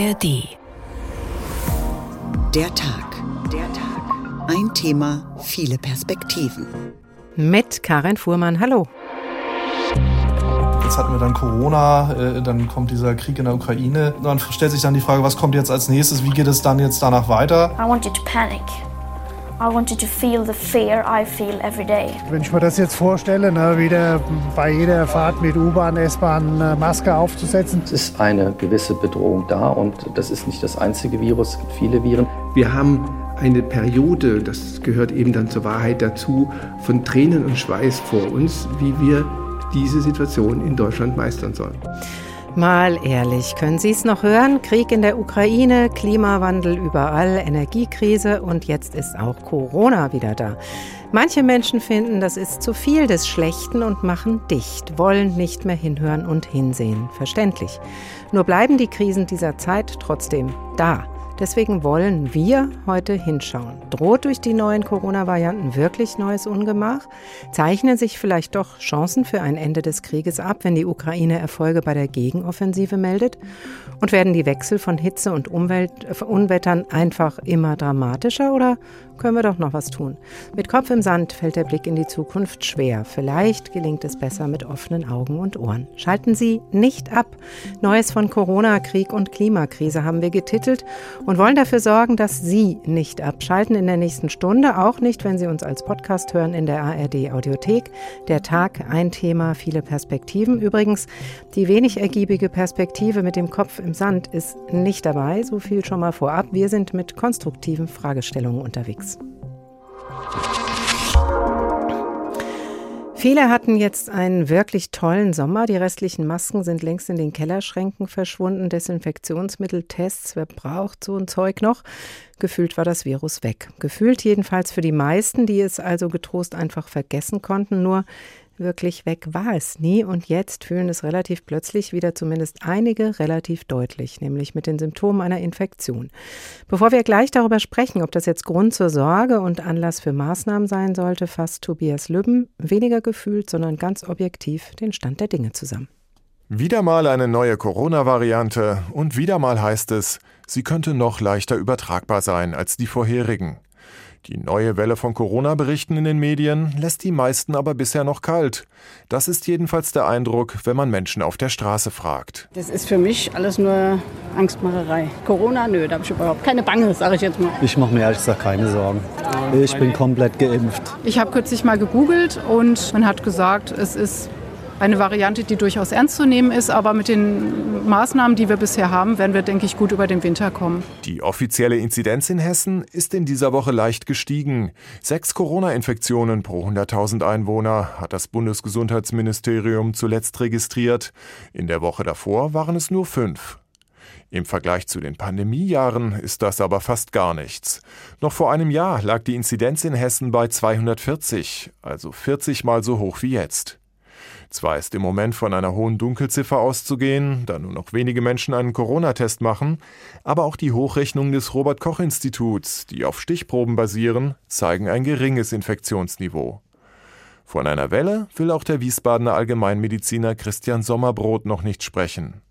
ARD. Der Tag. Der Tag. Ein Thema, viele Perspektiven. Mit Karin Fuhrmann. Hallo. Jetzt hatten wir dann Corona, äh, dann kommt dieser Krieg in der Ukraine. Dann stellt sich dann die Frage, was kommt jetzt als nächstes? Wie geht es dann jetzt danach weiter? I wanted to panic. I wanted to feel the fear I feel every day. Wenn ich mir das jetzt vorstelle, ne, wieder bei jeder Fahrt mit U-Bahn, S-Bahn eine Maske aufzusetzen. Es ist eine gewisse Bedrohung da und das ist nicht das einzige Virus, es gibt viele Viren. Wir haben eine Periode, das gehört eben dann zur Wahrheit dazu, von Tränen und Schweiß vor uns, wie wir diese Situation in Deutschland meistern sollen. Mal ehrlich, können Sie es noch hören? Krieg in der Ukraine, Klimawandel überall, Energiekrise und jetzt ist auch Corona wieder da. Manche Menschen finden, das ist zu viel des Schlechten und machen dicht, wollen nicht mehr hinhören und hinsehen. Verständlich. Nur bleiben die Krisen dieser Zeit trotzdem da. Deswegen wollen wir heute hinschauen. Droht durch die neuen Corona-Varianten wirklich neues Ungemach? Zeichnen sich vielleicht doch Chancen für ein Ende des Krieges ab, wenn die Ukraine Erfolge bei der Gegenoffensive meldet? Und werden die Wechsel von Hitze und Umwelt, äh, Unwettern einfach immer dramatischer oder können wir doch noch was tun? Mit Kopf im Sand fällt der Blick in die Zukunft schwer. Vielleicht gelingt es besser mit offenen Augen und Ohren. Schalten Sie nicht ab. Neues von Corona, Krieg und Klimakrise haben wir getitelt und wollen dafür sorgen, dass Sie nicht abschalten in der nächsten Stunde, auch nicht, wenn Sie uns als Podcast hören in der ARD Audiothek. Der Tag, ein Thema, viele Perspektiven. Übrigens, die wenig ergiebige Perspektive mit dem Kopf im Sand ist nicht dabei, so viel schon mal vorab. Wir sind mit konstruktiven Fragestellungen unterwegs. Viele hatten jetzt einen wirklich tollen Sommer. Die restlichen Masken sind längst in den Kellerschränken verschwunden. Desinfektionsmittel, Tests, wer braucht so ein Zeug noch? Gefühlt war das Virus weg. Gefühlt jedenfalls für die meisten, die es also getrost einfach vergessen konnten. Nur wirklich weg war es nie und jetzt fühlen es relativ plötzlich wieder zumindest einige relativ deutlich, nämlich mit den Symptomen einer Infektion. Bevor wir gleich darüber sprechen, ob das jetzt Grund zur Sorge und Anlass für Maßnahmen sein sollte, fasst Tobias Lübben weniger gefühlt, sondern ganz objektiv den Stand der Dinge zusammen. Wieder mal eine neue Corona-Variante und wieder mal heißt es, sie könnte noch leichter übertragbar sein als die vorherigen. Die neue Welle von Corona-Berichten in den Medien lässt die meisten aber bisher noch kalt. Das ist jedenfalls der Eindruck, wenn man Menschen auf der Straße fragt. Das ist für mich alles nur Angstmacherei. Corona, nö, da habe ich überhaupt keine Bange, sage ich jetzt mal. Ich mache mir ehrlich gesagt keine Sorgen. Ich bin komplett geimpft. Ich habe kürzlich mal gegoogelt und man hat gesagt, es ist eine Variante, die durchaus ernst zu nehmen ist, aber mit den Maßnahmen, die wir bisher haben, werden wir, denke ich, gut über den Winter kommen. Die offizielle Inzidenz in Hessen ist in dieser Woche leicht gestiegen. Sechs Corona-Infektionen pro 100.000 Einwohner hat das Bundesgesundheitsministerium zuletzt registriert. In der Woche davor waren es nur fünf. Im Vergleich zu den Pandemiejahren ist das aber fast gar nichts. Noch vor einem Jahr lag die Inzidenz in Hessen bei 240, also 40 mal so hoch wie jetzt. Zwar ist im Moment von einer hohen Dunkelziffer auszugehen, da nur noch wenige Menschen einen Corona-Test machen, aber auch die Hochrechnungen des Robert Koch Instituts, die auf Stichproben basieren, zeigen ein geringes Infektionsniveau. Von einer Welle will auch der Wiesbadener Allgemeinmediziner Christian Sommerbrot noch nicht sprechen.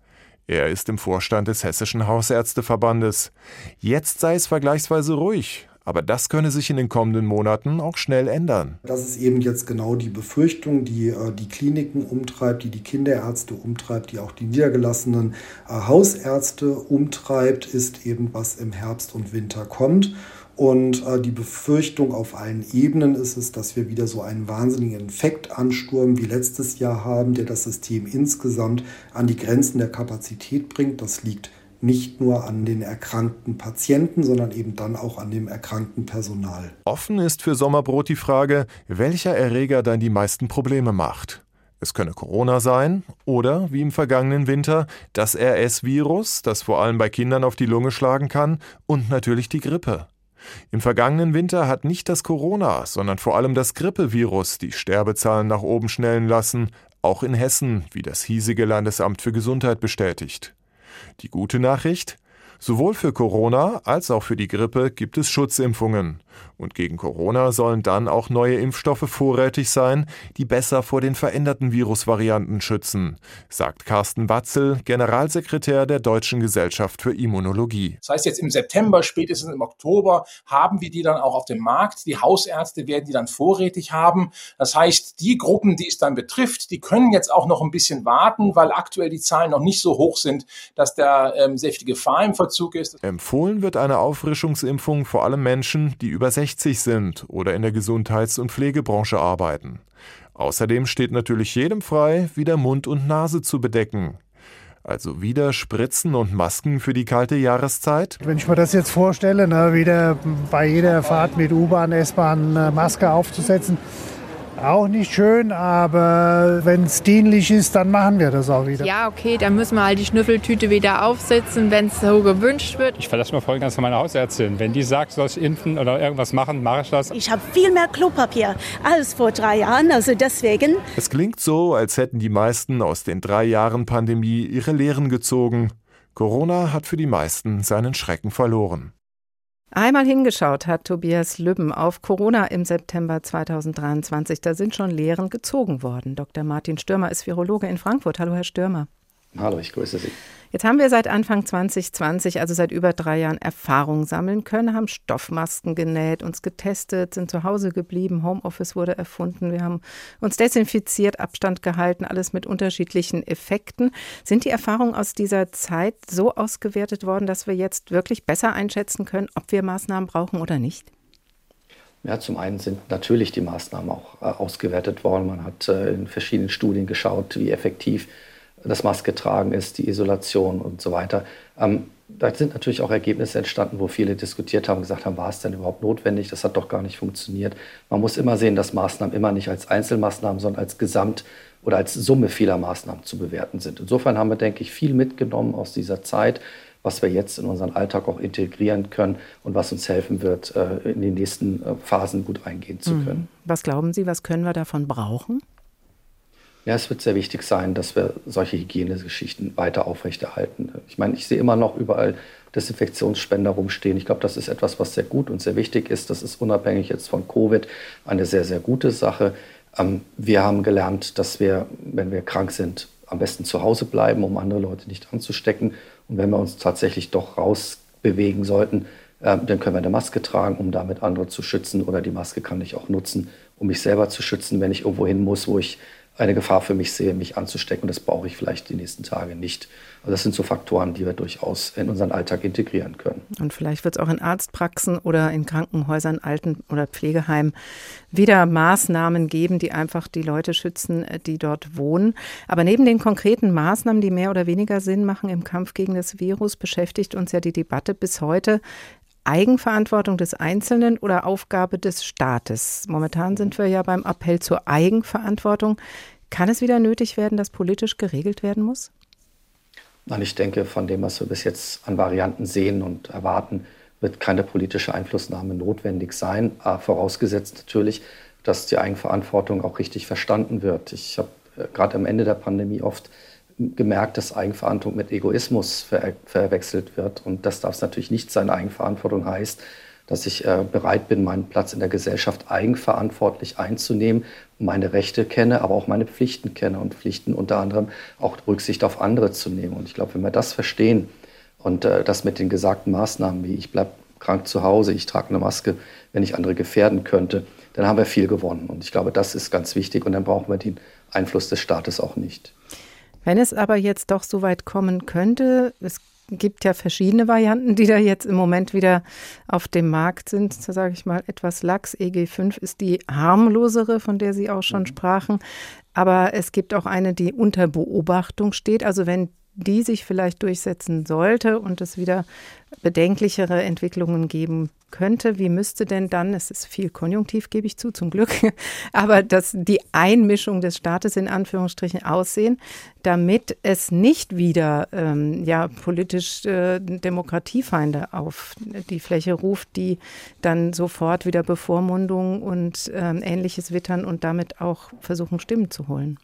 Er ist im Vorstand des Hessischen Hausärzteverbandes. Jetzt sei es vergleichsweise ruhig, aber das könne sich in den kommenden Monaten auch schnell ändern. Das ist eben jetzt genau die Befürchtung, die äh, die Kliniken umtreibt, die die Kinderärzte umtreibt, die auch die niedergelassenen äh, Hausärzte umtreibt, ist eben, was im Herbst und Winter kommt. Und äh, die Befürchtung auf allen Ebenen ist es, dass wir wieder so einen wahnsinnigen Infektansturm wie letztes Jahr haben, der das System insgesamt an die Grenzen der Kapazität bringt. Das liegt nicht nur an den erkrankten Patienten, sondern eben dann auch an dem erkrankten Personal. Offen ist für Sommerbrot die Frage, welcher Erreger dann die meisten Probleme macht. Es könne Corona sein oder, wie im vergangenen Winter, das RS-Virus, das vor allem bei Kindern auf die Lunge schlagen kann, und natürlich die Grippe. Im vergangenen Winter hat nicht das Corona, sondern vor allem das Grippevirus die Sterbezahlen nach oben schnellen lassen, auch in Hessen, wie das hiesige Landesamt für Gesundheit bestätigt. Die gute Nachricht? Sowohl für Corona als auch für die Grippe gibt es Schutzimpfungen. Und gegen Corona sollen dann auch neue Impfstoffe vorrätig sein, die besser vor den veränderten Virusvarianten schützen, sagt Carsten Watzel, Generalsekretär der Deutschen Gesellschaft für Immunologie. Das heißt, jetzt im September, spätestens im Oktober haben wir die dann auch auf dem Markt. Die Hausärzte werden die dann vorrätig haben. Das heißt, die Gruppen, die es dann betrifft, die können jetzt auch noch ein bisschen warten, weil aktuell die Zahlen noch nicht so hoch sind, dass da ähm, sehr viel Gefahr im Verzug ist. Empfohlen wird eine Auffrischungsimpfung vor allem Menschen, die über 60 sind oder in der Gesundheits- und Pflegebranche arbeiten. Außerdem steht natürlich jedem frei, wieder Mund und Nase zu bedecken. Also wieder Spritzen und Masken für die kalte Jahreszeit? Wenn ich mir das jetzt vorstelle, ne, wieder bei jeder Fahrt mit U-Bahn, S-Bahn eine Maske aufzusetzen, auch nicht schön, aber wenn es dienlich ist, dann machen wir das auch wieder. Ja, okay, dann müssen wir halt die Schnüffeltüte wieder aufsetzen, wenn es so gewünscht wird. Ich verlasse mir voll ganz auf meine Hausärztin. Wenn die sagt, soll ich impfen oder irgendwas machen, mache ich das. Ich habe viel mehr Klopapier als vor drei Jahren, also deswegen. Es klingt so, als hätten die meisten aus den drei Jahren Pandemie ihre Lehren gezogen. Corona hat für die meisten seinen Schrecken verloren. Einmal hingeschaut hat Tobias Lübben auf Corona im September 2023. Da sind schon Lehren gezogen worden. Dr. Martin Stürmer ist Virologe in Frankfurt. Hallo, Herr Stürmer. Hallo, ich grüße Sie. Jetzt haben wir seit Anfang 2020, also seit über drei Jahren, Erfahrung sammeln können, haben Stoffmasken genäht, uns getestet, sind zu Hause geblieben, Homeoffice wurde erfunden, wir haben uns desinfiziert, Abstand gehalten, alles mit unterschiedlichen Effekten. Sind die Erfahrungen aus dieser Zeit so ausgewertet worden, dass wir jetzt wirklich besser einschätzen können, ob wir Maßnahmen brauchen oder nicht? Ja, zum einen sind natürlich die Maßnahmen auch äh, ausgewertet worden. Man hat äh, in verschiedenen Studien geschaut, wie effektiv das Maske tragen ist, die Isolation und so weiter. Ähm, da sind natürlich auch Ergebnisse entstanden, wo viele diskutiert haben, gesagt haben, war es denn überhaupt notwendig? Das hat doch gar nicht funktioniert. Man muss immer sehen, dass Maßnahmen immer nicht als Einzelmaßnahmen, sondern als Gesamt- oder als Summe vieler Maßnahmen zu bewerten sind. Insofern haben wir, denke ich, viel mitgenommen aus dieser Zeit, was wir jetzt in unseren Alltag auch integrieren können und was uns helfen wird, äh, in die nächsten äh, Phasen gut eingehen zu mhm. können. Was glauben Sie, was können wir davon brauchen? Ja, es wird sehr wichtig sein, dass wir solche Hygienegeschichten weiter aufrechterhalten. Ich meine, ich sehe immer noch überall Desinfektionsspender rumstehen. Ich glaube, das ist etwas, was sehr gut und sehr wichtig ist. Das ist unabhängig jetzt von Covid eine sehr, sehr gute Sache. Ähm, wir haben gelernt, dass wir, wenn wir krank sind, am besten zu Hause bleiben, um andere Leute nicht anzustecken. Und wenn wir uns tatsächlich doch rausbewegen sollten, äh, dann können wir eine Maske tragen, um damit andere zu schützen. Oder die Maske kann ich auch nutzen, um mich selber zu schützen, wenn ich irgendwo hin muss, wo ich eine Gefahr für mich sehe, mich anzustecken. Das brauche ich vielleicht die nächsten Tage nicht. Also das sind so Faktoren, die wir durchaus in unseren Alltag integrieren können. Und vielleicht wird es auch in Arztpraxen oder in Krankenhäusern, Alten- oder Pflegeheimen wieder Maßnahmen geben, die einfach die Leute schützen, die dort wohnen. Aber neben den konkreten Maßnahmen, die mehr oder weniger Sinn machen im Kampf gegen das Virus, beschäftigt uns ja die Debatte bis heute, Eigenverantwortung des Einzelnen oder Aufgabe des Staates? Momentan sind wir ja beim Appell zur Eigenverantwortung. Kann es wieder nötig werden, dass politisch geregelt werden muss? Nein, ich denke, von dem, was wir bis jetzt an Varianten sehen und erwarten, wird keine politische Einflussnahme notwendig sein. Vorausgesetzt natürlich, dass die Eigenverantwortung auch richtig verstanden wird. Ich habe äh, gerade am Ende der Pandemie oft gemerkt, dass Eigenverantwortung mit Egoismus ver verwechselt wird. Und das darf es natürlich nicht sein. Eigenverantwortung heißt, dass ich äh, bereit bin, meinen Platz in der Gesellschaft eigenverantwortlich einzunehmen, meine Rechte kenne, aber auch meine Pflichten kenne und Pflichten unter anderem auch Rücksicht auf andere zu nehmen. Und ich glaube, wenn wir das verstehen und äh, das mit den gesagten Maßnahmen, wie ich bleibe krank zu Hause, ich trage eine Maske, wenn ich andere gefährden könnte, dann haben wir viel gewonnen. Und ich glaube, das ist ganz wichtig und dann brauchen wir den Einfluss des Staates auch nicht. Wenn es aber jetzt doch so weit kommen könnte, es gibt ja verschiedene Varianten, die da jetzt im Moment wieder auf dem Markt sind, so sage ich mal etwas lax. EG5 ist die harmlosere, von der Sie auch schon mhm. sprachen. Aber es gibt auch eine, die unter Beobachtung steht. Also wenn die sich vielleicht durchsetzen sollte und es wieder bedenklichere Entwicklungen geben könnte, wie müsste denn dann, es ist viel Konjunktiv, gebe ich zu, zum Glück, aber dass die Einmischung des Staates in Anführungsstrichen aussehen, damit es nicht wieder ähm, ja, politisch äh, Demokratiefeinde auf die Fläche ruft, die dann sofort wieder Bevormundung und ähm, Ähnliches wittern und damit auch versuchen, Stimmen zu holen.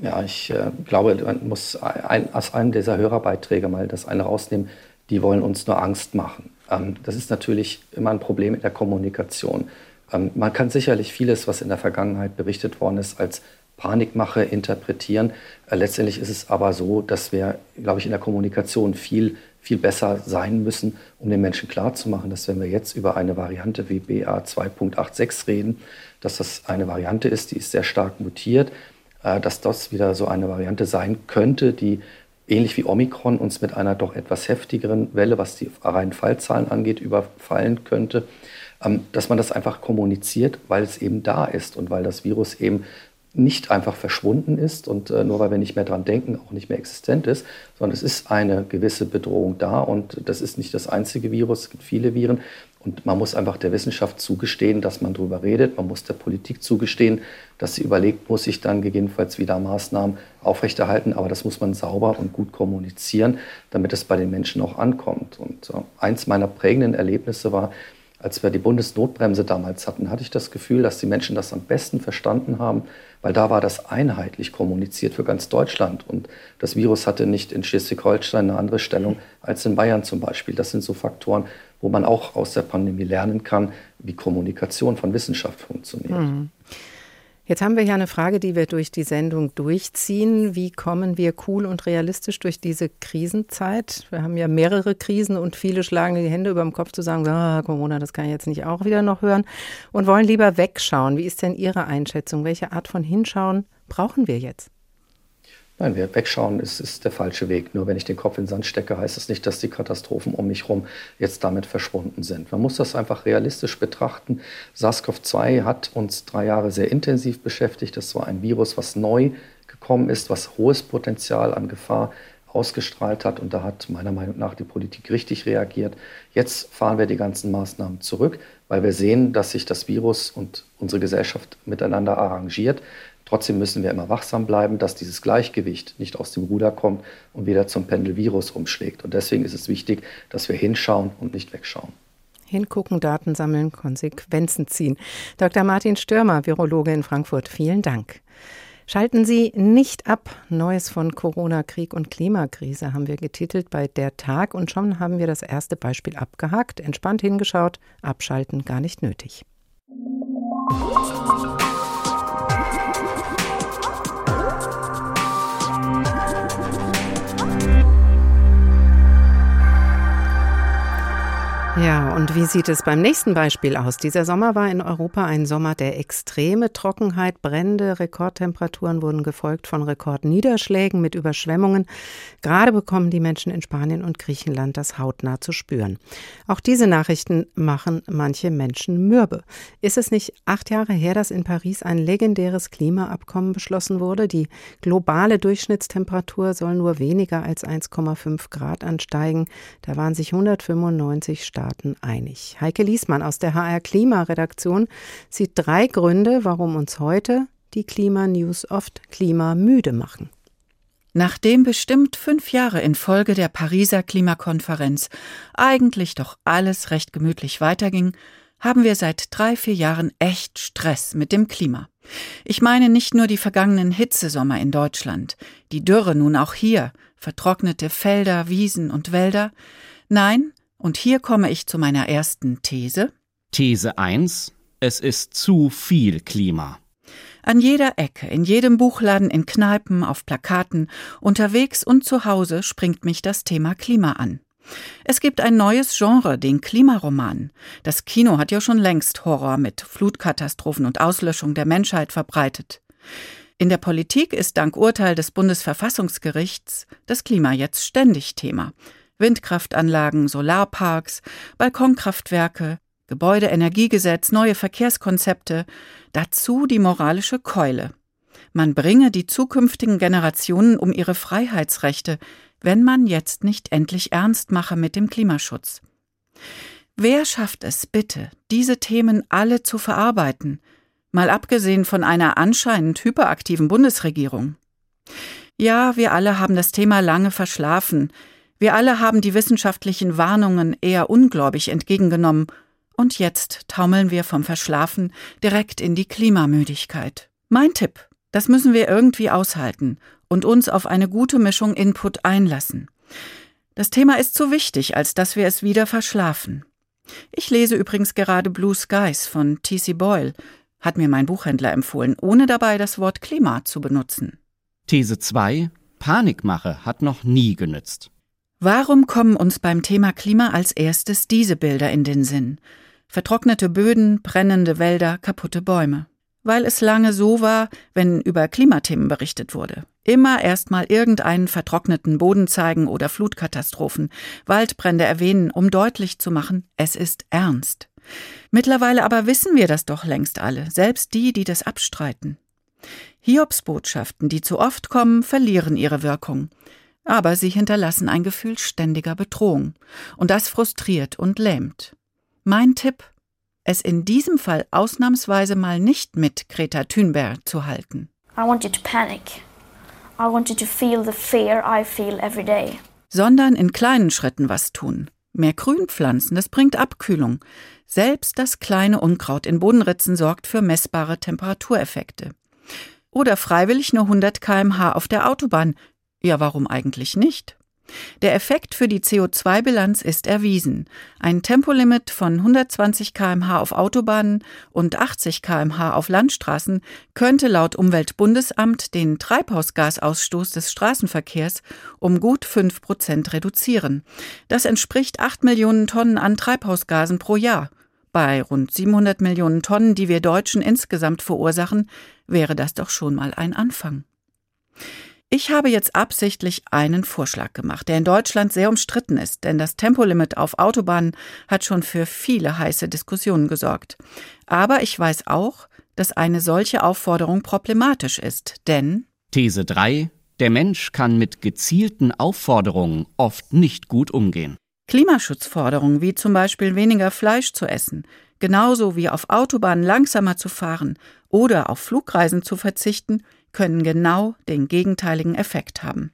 Ja, ich äh, glaube, man muss ein, aus einem dieser Hörerbeiträge mal das eine rausnehmen. Die wollen uns nur Angst machen. Ähm, das ist natürlich immer ein Problem in der Kommunikation. Ähm, man kann sicherlich vieles, was in der Vergangenheit berichtet worden ist, als Panikmache interpretieren. Äh, letztendlich ist es aber so, dass wir, glaube ich, in der Kommunikation viel, viel besser sein müssen, um den Menschen klarzumachen, dass wenn wir jetzt über eine Variante wie BA 2.86 reden, dass das eine Variante ist, die ist sehr stark mutiert, dass das wieder so eine Variante sein könnte, die ähnlich wie Omikron uns mit einer doch etwas heftigeren Welle, was die reinen Fallzahlen angeht, überfallen könnte, ähm, dass man das einfach kommuniziert, weil es eben da ist und weil das Virus eben nicht einfach verschwunden ist und äh, nur weil wir nicht mehr dran denken, auch nicht mehr existent ist, sondern es ist eine gewisse Bedrohung da und das ist nicht das einzige Virus, es gibt viele Viren und man muss einfach der Wissenschaft zugestehen, dass man darüber redet, man muss der Politik zugestehen, dass sie überlegt, muss sich dann gegebenenfalls wieder Maßnahmen aufrechterhalten, aber das muss man sauber und gut kommunizieren, damit es bei den Menschen auch ankommt. Und äh, eins meiner prägenden Erlebnisse war, als wir die Bundesnotbremse damals hatten, hatte ich das Gefühl, dass die Menschen das am besten verstanden haben, weil da war das einheitlich kommuniziert für ganz Deutschland. Und das Virus hatte nicht in Schleswig-Holstein eine andere Stellung als in Bayern zum Beispiel. Das sind so Faktoren, wo man auch aus der Pandemie lernen kann, wie Kommunikation von Wissenschaft funktioniert. Mhm. Jetzt haben wir ja eine Frage, die wir durch die Sendung durchziehen. Wie kommen wir cool und realistisch durch diese Krisenzeit? Wir haben ja mehrere Krisen und viele schlagen die Hände über dem Kopf zu sagen, ah, Corona, das kann ich jetzt nicht auch wieder noch hören und wollen lieber wegschauen. Wie ist denn Ihre Einschätzung? Welche Art von Hinschauen brauchen wir jetzt? Nein, wir wegschauen ist, ist der falsche Weg. Nur wenn ich den Kopf in den Sand stecke, heißt das nicht, dass die Katastrophen um mich herum jetzt damit verschwunden sind. Man muss das einfach realistisch betrachten. SARS-CoV-2 hat uns drei Jahre sehr intensiv beschäftigt. Das war ein Virus, was neu gekommen ist, was hohes Potenzial an Gefahr ausgestrahlt hat. Und da hat meiner Meinung nach die Politik richtig reagiert. Jetzt fahren wir die ganzen Maßnahmen zurück, weil wir sehen, dass sich das Virus und unsere Gesellschaft miteinander arrangiert. Trotzdem müssen wir immer wachsam bleiben, dass dieses Gleichgewicht nicht aus dem Ruder kommt und wieder zum Pendelvirus umschlägt. Und deswegen ist es wichtig, dass wir hinschauen und nicht wegschauen. Hingucken, Daten sammeln, Konsequenzen ziehen. Dr. Martin Stürmer, Virologe in Frankfurt, vielen Dank. Schalten Sie nicht ab. Neues von Corona, Krieg und Klimakrise haben wir getitelt bei Der Tag und schon haben wir das erste Beispiel abgehakt, entspannt hingeschaut, abschalten gar nicht nötig. Ja, und wie sieht es beim nächsten Beispiel aus? Dieser Sommer war in Europa ein Sommer der extreme Trockenheit, Brände, Rekordtemperaturen wurden gefolgt von Rekordniederschlägen mit Überschwemmungen. Gerade bekommen die Menschen in Spanien und Griechenland das hautnah zu spüren. Auch diese Nachrichten machen manche Menschen mürbe. Ist es nicht acht Jahre her, dass in Paris ein legendäres Klimaabkommen beschlossen wurde? Die globale Durchschnittstemperatur soll nur weniger als 1,5 Grad ansteigen. Da waren sich 195 Staaten Staaten einig. Heike Liesmann aus der HR Klimaredaktion sieht drei Gründe, warum uns heute die Klimanews oft klimamüde machen. Nachdem bestimmt fünf Jahre in Folge der Pariser Klimakonferenz eigentlich doch alles recht gemütlich weiterging, haben wir seit drei, vier Jahren echt Stress mit dem Klima. Ich meine nicht nur die vergangenen Hitzesommer in Deutschland, die Dürre nun auch hier, vertrocknete Felder, Wiesen und Wälder. Nein, und hier komme ich zu meiner ersten These. These 1. Es ist zu viel Klima. An jeder Ecke, in jedem Buchladen, in Kneipen, auf Plakaten, unterwegs und zu Hause springt mich das Thema Klima an. Es gibt ein neues Genre, den Klimaroman. Das Kino hat ja schon längst Horror mit Flutkatastrophen und Auslöschung der Menschheit verbreitet. In der Politik ist dank Urteil des Bundesverfassungsgerichts das Klima jetzt ständig Thema. Windkraftanlagen, Solarparks, Balkonkraftwerke, Gebäudeenergiegesetz, neue Verkehrskonzepte, dazu die moralische Keule. Man bringe die zukünftigen Generationen um ihre Freiheitsrechte, wenn man jetzt nicht endlich ernst mache mit dem Klimaschutz. Wer schafft es bitte, diese Themen alle zu verarbeiten, mal abgesehen von einer anscheinend hyperaktiven Bundesregierung? Ja, wir alle haben das Thema lange verschlafen, wir alle haben die wissenschaftlichen Warnungen eher ungläubig entgegengenommen, und jetzt taumeln wir vom Verschlafen direkt in die Klimamüdigkeit. Mein Tipp, das müssen wir irgendwie aushalten und uns auf eine gute Mischung Input einlassen. Das Thema ist zu wichtig, als dass wir es wieder verschlafen. Ich lese übrigens gerade Blue Skies von T.C. Boyle, hat mir mein Buchhändler empfohlen, ohne dabei das Wort Klima zu benutzen. These 2. Panikmache hat noch nie genützt. Warum kommen uns beim Thema Klima als erstes diese Bilder in den Sinn? Vertrocknete Böden, brennende Wälder, kaputte Bäume. Weil es lange so war, wenn über Klimathemen berichtet wurde. Immer erstmal irgendeinen vertrockneten Boden zeigen oder Flutkatastrophen, Waldbrände erwähnen, um deutlich zu machen, es ist ernst. Mittlerweile aber wissen wir das doch längst alle, selbst die, die das abstreiten. Hiobsbotschaften, die zu oft kommen, verlieren ihre Wirkung. Aber sie hinterlassen ein Gefühl ständiger Bedrohung. Und das frustriert und lähmt. Mein Tipp, es in diesem Fall ausnahmsweise mal nicht mit Greta Thunberg zu halten. I want you to panic. I want you to feel the fear I feel every day. Sondern in kleinen Schritten was tun. Mehr Grün pflanzen, das bringt Abkühlung. Selbst das kleine Unkraut in Bodenritzen sorgt für messbare Temperatureffekte. Oder freiwillig nur 100 kmh auf der Autobahn. Ja, warum eigentlich nicht? Der Effekt für die CO2-Bilanz ist erwiesen. Ein Tempolimit von 120 kmh auf Autobahnen und 80 kmh auf Landstraßen könnte laut Umweltbundesamt den Treibhausgasausstoß des Straßenverkehrs um gut 5 Prozent reduzieren. Das entspricht 8 Millionen Tonnen an Treibhausgasen pro Jahr. Bei rund 700 Millionen Tonnen, die wir Deutschen insgesamt verursachen, wäre das doch schon mal ein Anfang. Ich habe jetzt absichtlich einen Vorschlag gemacht, der in Deutschland sehr umstritten ist, denn das Tempolimit auf Autobahnen hat schon für viele heiße Diskussionen gesorgt. Aber ich weiß auch, dass eine solche Aufforderung problematisch ist, denn These 3. Der Mensch kann mit gezielten Aufforderungen oft nicht gut umgehen. Klimaschutzforderungen wie zum Beispiel weniger Fleisch zu essen, genauso wie auf Autobahnen langsamer zu fahren oder auf Flugreisen zu verzichten, können genau den gegenteiligen Effekt haben.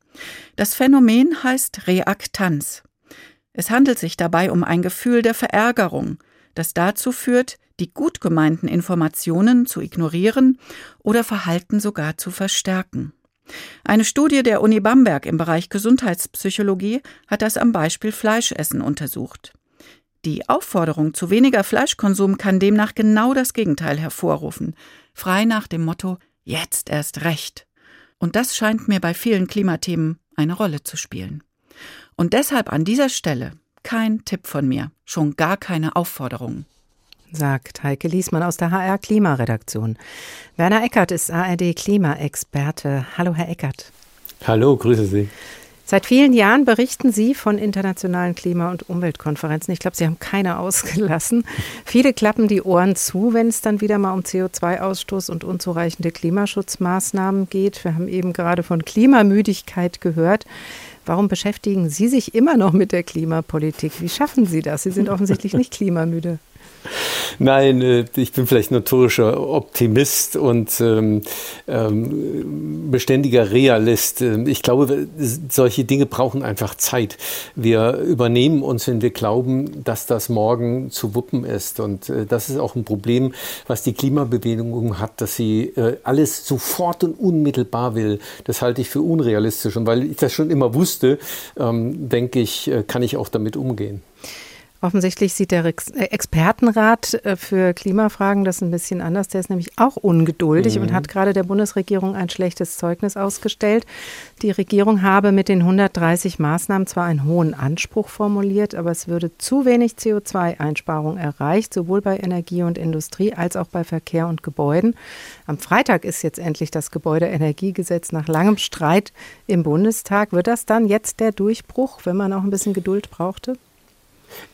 Das Phänomen heißt Reaktanz. Es handelt sich dabei um ein Gefühl der Verärgerung, das dazu führt, die gut gemeinten Informationen zu ignorieren oder Verhalten sogar zu verstärken. Eine Studie der Uni Bamberg im Bereich Gesundheitspsychologie hat das am Beispiel Fleischessen untersucht. Die Aufforderung zu weniger Fleischkonsum kann demnach genau das Gegenteil hervorrufen, frei nach dem Motto Jetzt erst recht. Und das scheint mir bei vielen Klimathemen eine Rolle zu spielen. Und deshalb an dieser Stelle kein Tipp von mir, schon gar keine Aufforderung. Sagt Heike Liesmann aus der HR Klimaredaktion. Werner Eckert ist ARD Klimaexperte. Hallo, Herr Eckert. Hallo, grüße Sie. Seit vielen Jahren berichten Sie von internationalen Klima- und Umweltkonferenzen. Ich glaube, Sie haben keine ausgelassen. Viele klappen die Ohren zu, wenn es dann wieder mal um CO2-Ausstoß und unzureichende Klimaschutzmaßnahmen geht. Wir haben eben gerade von Klimamüdigkeit gehört. Warum beschäftigen Sie sich immer noch mit der Klimapolitik? Wie schaffen Sie das? Sie sind offensichtlich nicht klimamüde. Nein, äh, ich bin vielleicht notorischer Optimist und ähm, ähm, beständiger Realist. Ähm, ich glaube, solche Dinge brauchen einfach Zeit. Wir übernehmen uns, wenn wir glauben, dass das morgen zu wuppen ist. Und äh, das ist auch ein Problem, was die Klimabewegung hat, dass sie äh, alles sofort und unmittelbar will. Das halte ich für unrealistisch. Und weil ich das schon immer wusste, denke ich, kann ich auch damit umgehen. Offensichtlich sieht der äh, Expertenrat äh, für Klimafragen das ein bisschen anders. Der ist nämlich auch ungeduldig mhm. und hat gerade der Bundesregierung ein schlechtes Zeugnis ausgestellt. Die Regierung habe mit den 130 Maßnahmen zwar einen hohen Anspruch formuliert, aber es würde zu wenig CO2-Einsparung erreicht, sowohl bei Energie und Industrie als auch bei Verkehr und Gebäuden. Am Freitag ist jetzt endlich das Gebäudeenergiegesetz nach langem Streit im Bundestag. Wird das dann jetzt der Durchbruch, wenn man auch ein bisschen Geduld brauchte?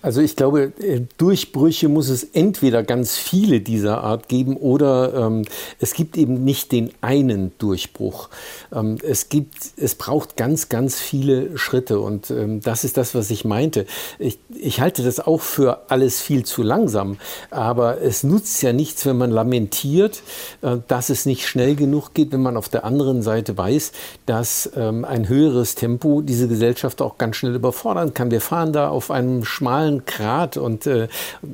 Also ich glaube, äh, Durchbrüche muss es entweder ganz viele dieser Art geben oder ähm, es gibt eben nicht den einen Durchbruch. Ähm, es gibt, es braucht ganz, ganz viele Schritte und ähm, das ist das, was ich meinte. Ich, ich halte das auch für alles viel zu langsam, aber es nutzt ja nichts, wenn man lamentiert, äh, dass es nicht schnell genug geht, wenn man auf der anderen Seite weiß, dass ähm, ein höheres Tempo diese Gesellschaft auch ganz schnell überfordern kann. Wir fahren da auf einem schmalen schmalen Grat und äh,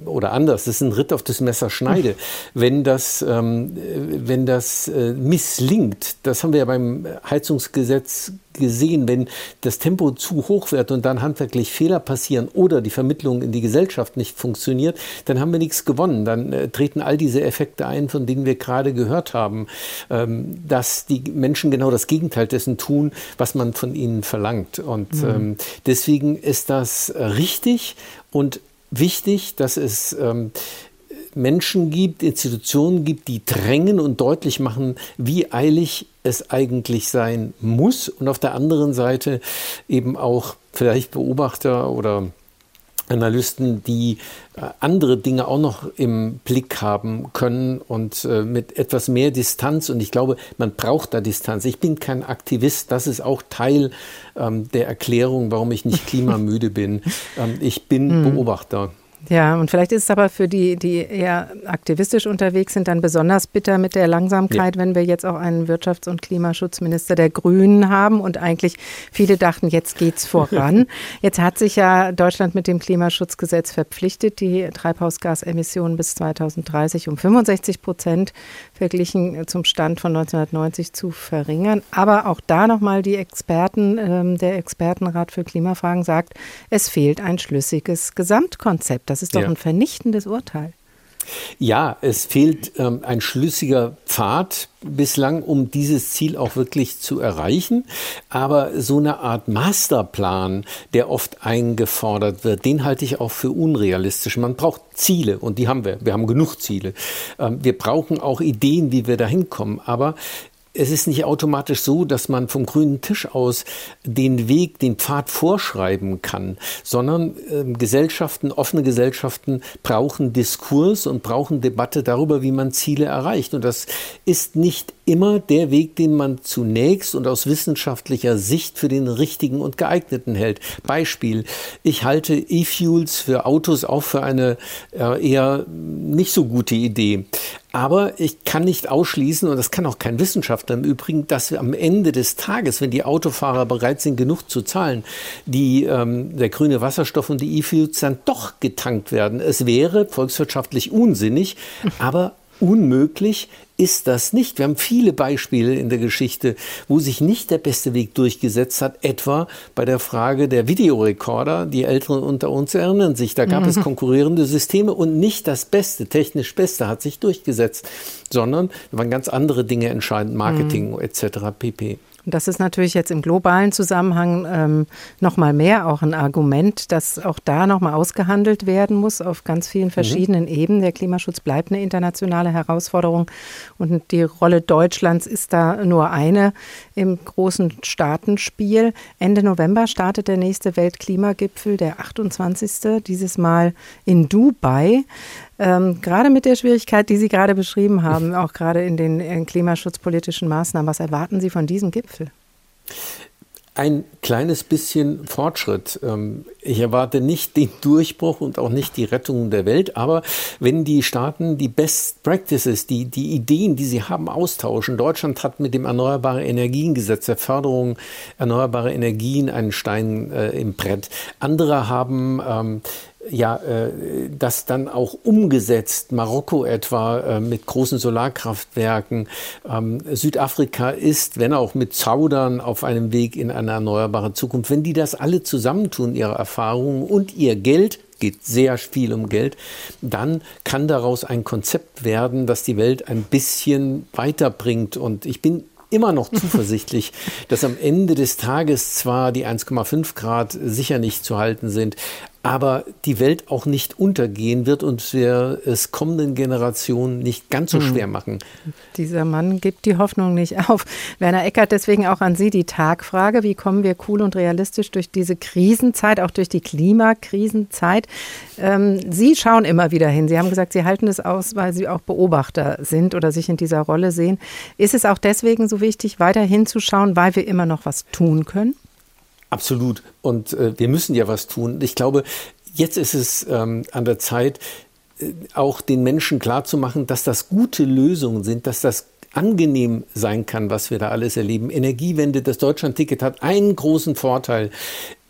oder anders, das ist ein Ritt auf das Messerschneide. Wenn das, ähm, wenn das äh, misslingt, das haben wir ja beim Heizungsgesetz gesehen, wenn das Tempo zu hoch wird und dann handwerklich Fehler passieren oder die Vermittlung in die Gesellschaft nicht funktioniert, dann haben wir nichts gewonnen. Dann äh, treten all diese Effekte ein, von denen wir gerade gehört haben, ähm, dass die Menschen genau das Gegenteil dessen tun, was man von ihnen verlangt. Und mhm. ähm, deswegen ist das richtig und wichtig, dass es ähm, Menschen gibt, Institutionen gibt, die drängen und deutlich machen, wie eilig es eigentlich sein muss. Und auf der anderen Seite eben auch vielleicht Beobachter oder Analysten, die äh, andere Dinge auch noch im Blick haben können und äh, mit etwas mehr Distanz. Und ich glaube, man braucht da Distanz. Ich bin kein Aktivist. Das ist auch Teil ähm, der Erklärung, warum ich nicht klimamüde bin. Ähm, ich bin hm. Beobachter. Ja, und vielleicht ist es aber für die, die eher aktivistisch unterwegs sind, dann besonders bitter mit der Langsamkeit, ja. wenn wir jetzt auch einen Wirtschafts- und Klimaschutzminister der Grünen haben und eigentlich viele dachten, jetzt geht's voran. jetzt hat sich ja Deutschland mit dem Klimaschutzgesetz verpflichtet, die Treibhausgasemissionen bis 2030 um 65 Prozent verglichen zum Stand von 1990 zu verringern. Aber auch da nochmal die Experten, äh, der Expertenrat für Klimafragen sagt, es fehlt ein schlüssiges Gesamtkonzept. Das ist doch ja. ein vernichtendes Urteil. Ja, es fehlt ähm, ein schlüssiger Pfad bislang, um dieses Ziel auch wirklich zu erreichen. Aber so eine Art Masterplan, der oft eingefordert wird, den halte ich auch für unrealistisch. Man braucht Ziele und die haben wir. Wir haben genug Ziele. Ähm, wir brauchen auch Ideen, wie wir da hinkommen. Aber es ist nicht automatisch so, dass man vom grünen Tisch aus den Weg, den Pfad vorschreiben kann, sondern äh, Gesellschaften, offene Gesellschaften brauchen Diskurs und brauchen Debatte darüber, wie man Ziele erreicht. Und das ist nicht immer der Weg, den man zunächst und aus wissenschaftlicher Sicht für den richtigen und geeigneten hält. Beispiel, ich halte E-Fuels für Autos auch für eine äh, eher nicht so gute Idee. Aber ich kann nicht ausschließen, und das kann auch kein Wissenschaftler im Übrigen, dass wir am Ende des Tages, wenn die Autofahrer bereit sind, genug zu zahlen, die, ähm, der grüne Wasserstoff und die E-Fuels dann doch getankt werden. Es wäre volkswirtschaftlich unsinnig, aber unmöglich ist das nicht. Wir haben viele Beispiele in der Geschichte, wo sich nicht der beste Weg durchgesetzt hat, etwa bei der Frage der Videorekorder. Die Älteren unter uns erinnern sich, da gab mhm. es konkurrierende Systeme und nicht das Beste, technisch Beste hat sich durchgesetzt, sondern da waren ganz andere Dinge entscheidend, Marketing mhm. etc. pp. Und das ist natürlich jetzt im globalen Zusammenhang ähm, noch mal mehr auch ein Argument, dass auch da noch mal ausgehandelt werden muss auf ganz vielen mhm. verschiedenen mhm. Ebenen. Der Klimaschutz bleibt eine internationale Herausforderung und die Rolle Deutschlands ist da nur eine im großen Staatenspiel. Ende November startet der nächste Weltklimagipfel, der 28. dieses Mal in Dubai. Ähm, gerade mit der Schwierigkeit, die Sie gerade beschrieben haben, auch gerade in den in klimaschutzpolitischen Maßnahmen, was erwarten Sie von diesem Gipfel? ein kleines bisschen Fortschritt. Ähm, ich erwarte nicht den Durchbruch und auch nicht die Rettung der Welt, aber wenn die Staaten die Best Practices, die, die Ideen, die sie haben, austauschen. Deutschland hat mit dem Erneuerbare Energiengesetz der Förderung erneuerbarer Energien einen Stein äh, im Brett. Andere haben ähm, ja, äh, das dann auch umgesetzt. Marokko etwa äh, mit großen Solarkraftwerken. Ähm, Südafrika ist, wenn auch mit Zaudern, auf einem Weg in eine erneuerbare Zukunft. Wenn die das alle zusammentun, ihre Erfahrungen und ihr Geld, geht sehr viel um Geld, dann kann daraus ein Konzept werden, das die Welt ein bisschen weiterbringt. Und ich bin immer noch zuversichtlich, dass am Ende des Tages zwar die 1,5 Grad sicher nicht zu halten sind, aber die Welt auch nicht untergehen wird und wir es kommenden Generationen nicht ganz so hm. schwer machen. Dieser Mann gibt die Hoffnung nicht auf. Werner Eckert, deswegen auch an Sie die Tagfrage. Wie kommen wir cool und realistisch durch diese Krisenzeit, auch durch die Klimakrisenzeit? Ähm, Sie schauen immer wieder hin. Sie haben gesagt, Sie halten es aus, weil Sie auch Beobachter sind oder sich in dieser Rolle sehen. Ist es auch deswegen so wichtig, weiter hinzuschauen, weil wir immer noch was tun können? Absolut. Und äh, wir müssen ja was tun. Ich glaube, jetzt ist es ähm, an der Zeit, äh, auch den Menschen klarzumachen, dass das gute Lösungen sind, dass das angenehm sein kann, was wir da alles erleben. Energiewende, das Deutschlandticket hat einen großen Vorteil.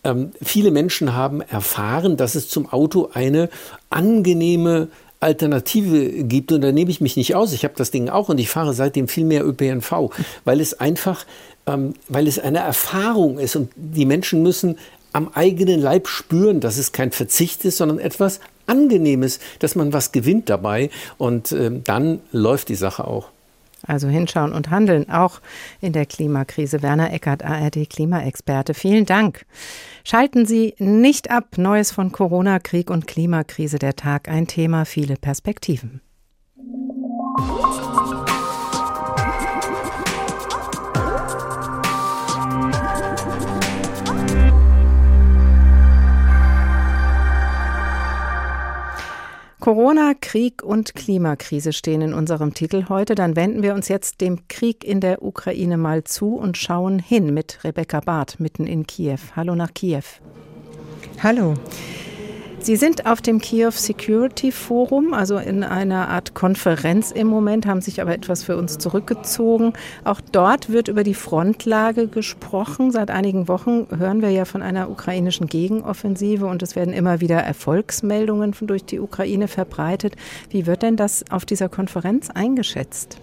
ähm, viele Menschen haben erfahren, dass es zum Auto eine angenehme Alternative gibt und da nehme ich mich nicht aus. Ich habe das Ding auch und ich fahre seitdem viel mehr ÖPNV, weil es einfach, ähm, weil es eine Erfahrung ist und die Menschen müssen am eigenen Leib spüren, dass es kein Verzicht ist, sondern etwas Angenehmes, dass man was gewinnt dabei und äh, dann läuft die Sache auch. Also hinschauen und handeln, auch in der Klimakrise. Werner Eckert, ARD Klimaexperte. Vielen Dank. Schalten Sie nicht ab. Neues von Corona, Krieg und Klimakrise. Der Tag ein Thema, viele Perspektiven. Corona, Krieg und Klimakrise stehen in unserem Titel heute. Dann wenden wir uns jetzt dem Krieg in der Ukraine mal zu und schauen hin mit Rebecca Barth mitten in Kiew. Hallo nach Kiew. Hallo. Sie sind auf dem Kiew Security Forum, also in einer Art Konferenz im Moment, haben sich aber etwas für uns zurückgezogen. Auch dort wird über die Frontlage gesprochen. Seit einigen Wochen hören wir ja von einer ukrainischen Gegenoffensive und es werden immer wieder Erfolgsmeldungen durch die Ukraine verbreitet. Wie wird denn das auf dieser Konferenz eingeschätzt?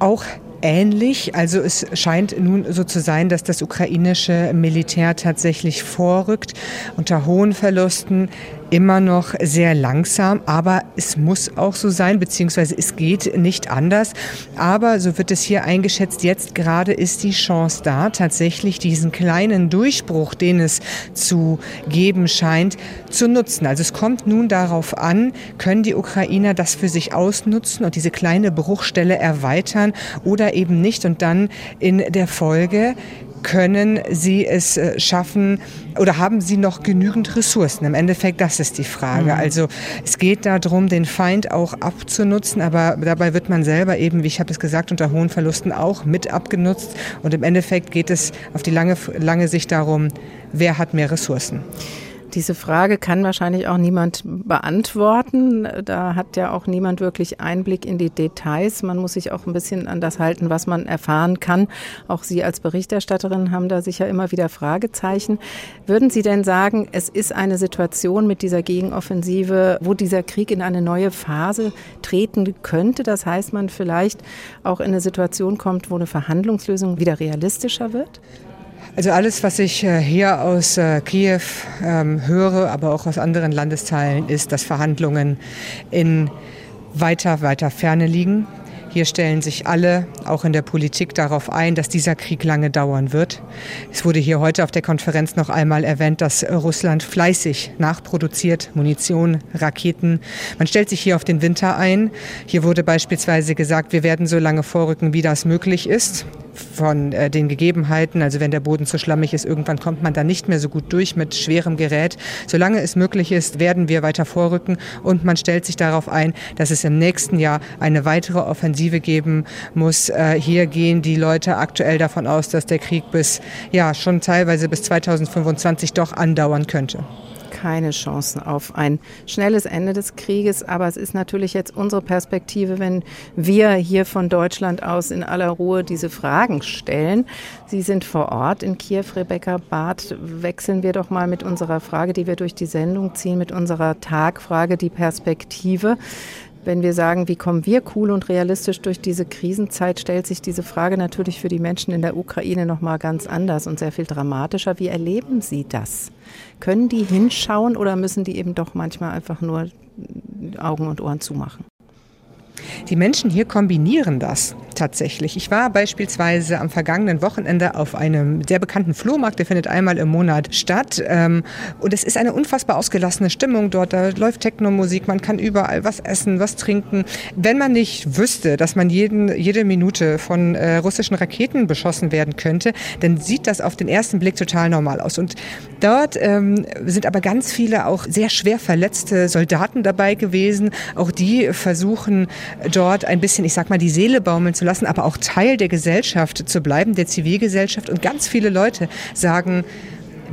Auch ähnlich. Also es scheint nun so zu sein, dass das ukrainische Militär tatsächlich vorrückt unter hohen Verlusten immer noch sehr langsam, aber es muss auch so sein, beziehungsweise es geht nicht anders. Aber so wird es hier eingeschätzt, jetzt gerade ist die Chance da, tatsächlich diesen kleinen Durchbruch, den es zu geben scheint, zu nutzen. Also es kommt nun darauf an, können die Ukrainer das für sich ausnutzen und diese kleine Bruchstelle erweitern oder eben nicht und dann in der Folge können Sie es äh, schaffen oder haben Sie noch genügend Ressourcen? Im Endeffekt, das ist die Frage. Mhm. Also es geht darum, den Feind auch abzunutzen, aber dabei wird man selber eben, wie ich habe es gesagt, unter hohen Verlusten auch mit abgenutzt. Und im Endeffekt geht es auf die lange, lange Sicht darum, wer hat mehr Ressourcen. Diese Frage kann wahrscheinlich auch niemand beantworten. Da hat ja auch niemand wirklich Einblick in die Details. Man muss sich auch ein bisschen an das halten, was man erfahren kann. Auch Sie als Berichterstatterin haben da sicher immer wieder Fragezeichen. Würden Sie denn sagen, es ist eine Situation mit dieser Gegenoffensive, wo dieser Krieg in eine neue Phase treten könnte? Das heißt, man vielleicht auch in eine Situation kommt, wo eine Verhandlungslösung wieder realistischer wird? Also alles, was ich äh, hier aus äh, Kiew ähm, höre, aber auch aus anderen Landesteilen, ist, dass Verhandlungen in weiter, weiter Ferne liegen. Hier stellen sich alle, auch in der Politik, darauf ein, dass dieser Krieg lange dauern wird. Es wurde hier heute auf der Konferenz noch einmal erwähnt, dass Russland fleißig nachproduziert, Munition, Raketen. Man stellt sich hier auf den Winter ein. Hier wurde beispielsweise gesagt, wir werden so lange vorrücken, wie das möglich ist von äh, den Gegebenheiten. Also wenn der Boden zu schlammig ist, irgendwann kommt man da nicht mehr so gut durch mit schwerem Gerät. Solange es möglich ist, werden wir weiter vorrücken und man stellt sich darauf ein, dass es im nächsten Jahr eine weitere Offensive geben muss. Äh, hier gehen die Leute aktuell davon aus, dass der Krieg bis, ja, schon teilweise bis 2025 doch andauern könnte keine Chancen auf ein schnelles Ende des Krieges. Aber es ist natürlich jetzt unsere Perspektive, wenn wir hier von Deutschland aus in aller Ruhe diese Fragen stellen. Sie sind vor Ort in Kiew, Rebecca Barth. Wechseln wir doch mal mit unserer Frage, die wir durch die Sendung ziehen, mit unserer Tagfrage, die Perspektive. Wenn wir sagen, wie kommen wir cool und realistisch durch diese Krisenzeit, stellt sich diese Frage natürlich für die Menschen in der Ukraine noch mal ganz anders und sehr viel dramatischer. Wie erleben Sie das? Können die hinschauen oder müssen die eben doch manchmal einfach nur Augen und Ohren zumachen? Die Menschen hier kombinieren das tatsächlich. Ich war beispielsweise am vergangenen Wochenende auf einem sehr bekannten Flohmarkt, der findet einmal im Monat statt. Ähm, und es ist eine unfassbar ausgelassene Stimmung dort. Da läuft Techno-Musik, man kann überall was essen, was trinken. Wenn man nicht wüsste, dass man jeden, jede Minute von äh, russischen Raketen beschossen werden könnte, dann sieht das auf den ersten Blick total normal aus. Und dort ähm, sind aber ganz viele auch sehr schwer verletzte Soldaten dabei gewesen. Auch die versuchen dort ein bisschen, ich sag mal, die Seele baumeln zu lassen, aber auch Teil der Gesellschaft zu bleiben, der Zivilgesellschaft. Und ganz viele Leute sagen,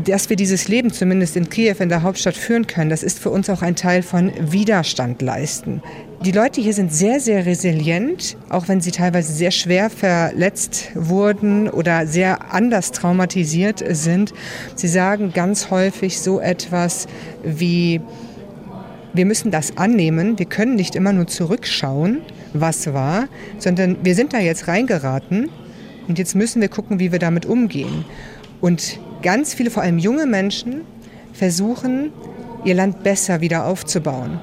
dass wir dieses Leben zumindest in Kiew, in der Hauptstadt, führen können, das ist für uns auch ein Teil von Widerstand leisten. Die Leute hier sind sehr, sehr resilient, auch wenn sie teilweise sehr schwer verletzt wurden oder sehr anders traumatisiert sind. Sie sagen ganz häufig so etwas wie, wir müssen das annehmen, wir können nicht immer nur zurückschauen, was war, sondern wir sind da jetzt reingeraten und jetzt müssen wir gucken, wie wir damit umgehen. Und ganz viele, vor allem junge Menschen, versuchen, ihr Land besser wieder aufzubauen.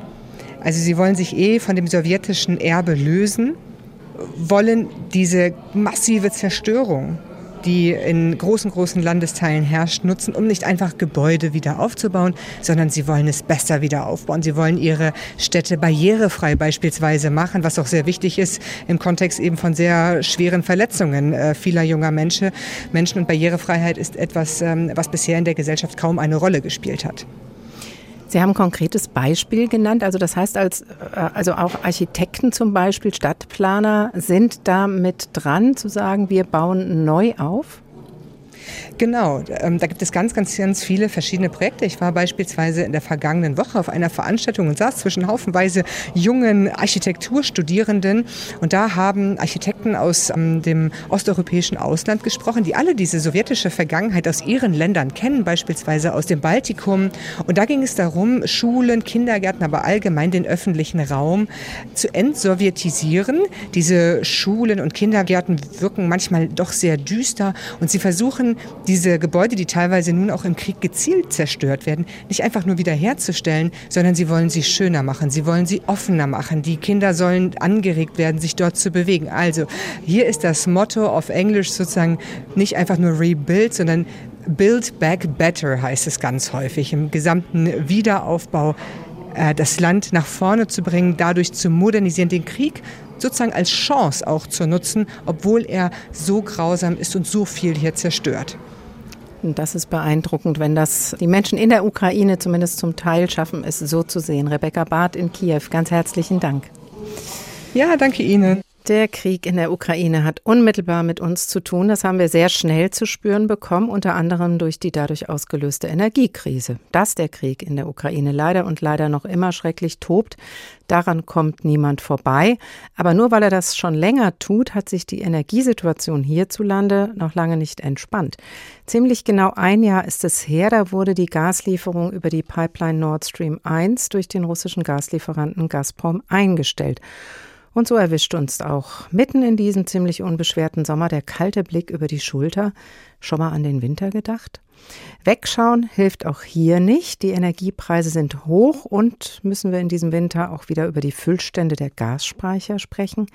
Also sie wollen sich eh von dem sowjetischen Erbe lösen, wollen diese massive Zerstörung die in großen, großen Landesteilen herrscht, nutzen, um nicht einfach Gebäude wieder aufzubauen, sondern sie wollen es besser wieder aufbauen. Sie wollen ihre Städte barrierefrei beispielsweise machen, was auch sehr wichtig ist im Kontext eben von sehr schweren Verletzungen äh, vieler junger Menschen. Menschen und Barrierefreiheit ist etwas, ähm, was bisher in der Gesellschaft kaum eine Rolle gespielt hat. Sie haben ein konkretes Beispiel genannt. Also das heißt, als, äh, also auch Architekten zum Beispiel, Stadtplaner sind da mit dran zu sagen, wir bauen neu auf? Genau, ähm, da gibt es ganz, ganz, ganz viele verschiedene Projekte. Ich war beispielsweise in der vergangenen Woche auf einer Veranstaltung und saß zwischen haufenweise jungen Architekturstudierenden und da haben Architekten aus ähm, dem osteuropäischen Ausland gesprochen, die alle diese sowjetische Vergangenheit aus ihren Ländern kennen, beispielsweise aus dem Baltikum. Und da ging es darum, Schulen, Kindergärten, aber allgemein den öffentlichen Raum zu entsowjetisieren. Diese Schulen und Kindergärten wirken manchmal doch sehr düster und sie versuchen, diese Gebäude, die teilweise nun auch im Krieg gezielt zerstört werden, nicht einfach nur wiederherzustellen, sondern sie wollen sie schöner machen, sie wollen sie offener machen. Die Kinder sollen angeregt werden, sich dort zu bewegen. Also hier ist das Motto auf Englisch sozusagen nicht einfach nur Rebuild, sondern Build Back Better heißt es ganz häufig im gesamten Wiederaufbau äh, das Land nach vorne zu bringen, dadurch zu modernisieren, den Krieg sozusagen als Chance auch zu nutzen, obwohl er so grausam ist und so viel hier zerstört. Und das ist beeindruckend, wenn das die Menschen in der Ukraine zumindest zum Teil schaffen, es so zu sehen. Rebecca Barth in Kiew, ganz herzlichen Dank. Ja, danke Ihnen. Der Krieg in der Ukraine hat unmittelbar mit uns zu tun. Das haben wir sehr schnell zu spüren bekommen, unter anderem durch die dadurch ausgelöste Energiekrise. Dass der Krieg in der Ukraine leider und leider noch immer schrecklich tobt, daran kommt niemand vorbei. Aber nur weil er das schon länger tut, hat sich die Energiesituation hierzulande noch lange nicht entspannt. Ziemlich genau ein Jahr ist es her, da wurde die Gaslieferung über die Pipeline Nord Stream 1 durch den russischen Gaslieferanten Gazprom eingestellt. Und so erwischt uns auch mitten in diesem ziemlich unbeschwerten Sommer der kalte Blick über die Schulter. Schon mal an den Winter gedacht? Wegschauen hilft auch hier nicht. Die Energiepreise sind hoch und müssen wir in diesem Winter auch wieder über die Füllstände der Gasspeicher sprechen.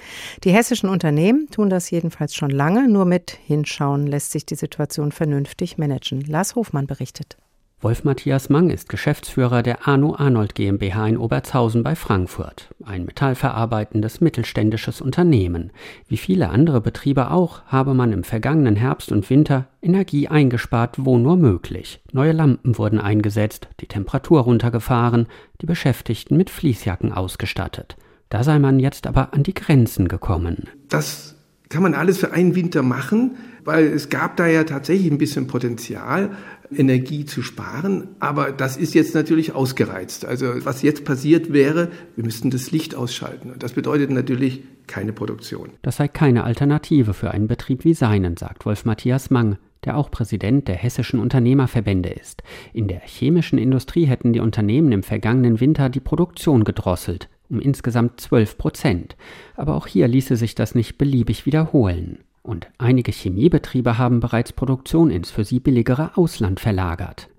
Die hessischen Unternehmen tun das jedenfalls schon lange. Nur mit Hinschauen lässt sich die Situation vernünftig managen. Lars Hofmann berichtet. Wolf Matthias Mang ist Geschäftsführer der Arno Arnold GmbH in Obertshausen bei Frankfurt, ein metallverarbeitendes mittelständisches Unternehmen. Wie viele andere Betriebe auch, habe man im vergangenen Herbst und Winter Energie eingespart, wo nur möglich. Neue Lampen wurden eingesetzt, die Temperatur runtergefahren, die Beschäftigten mit Fließjacken ausgestattet. Da sei man jetzt aber an die Grenzen gekommen. Das kann man alles für einen Winter machen, weil es gab da ja tatsächlich ein bisschen Potenzial. Energie zu sparen. Aber das ist jetzt natürlich ausgereizt. Also was jetzt passiert wäre, wir müssten das Licht ausschalten. Und das bedeutet natürlich keine Produktion. Das sei keine Alternative für einen Betrieb wie seinen, sagt Wolf Matthias Mang der auch Präsident der hessischen Unternehmerverbände ist. In der chemischen Industrie hätten die Unternehmen im vergangenen Winter die Produktion gedrosselt, um insgesamt 12 Prozent. Aber auch hier ließe sich das nicht beliebig wiederholen. Und einige Chemiebetriebe haben bereits Produktion ins für sie billigere Ausland verlagert.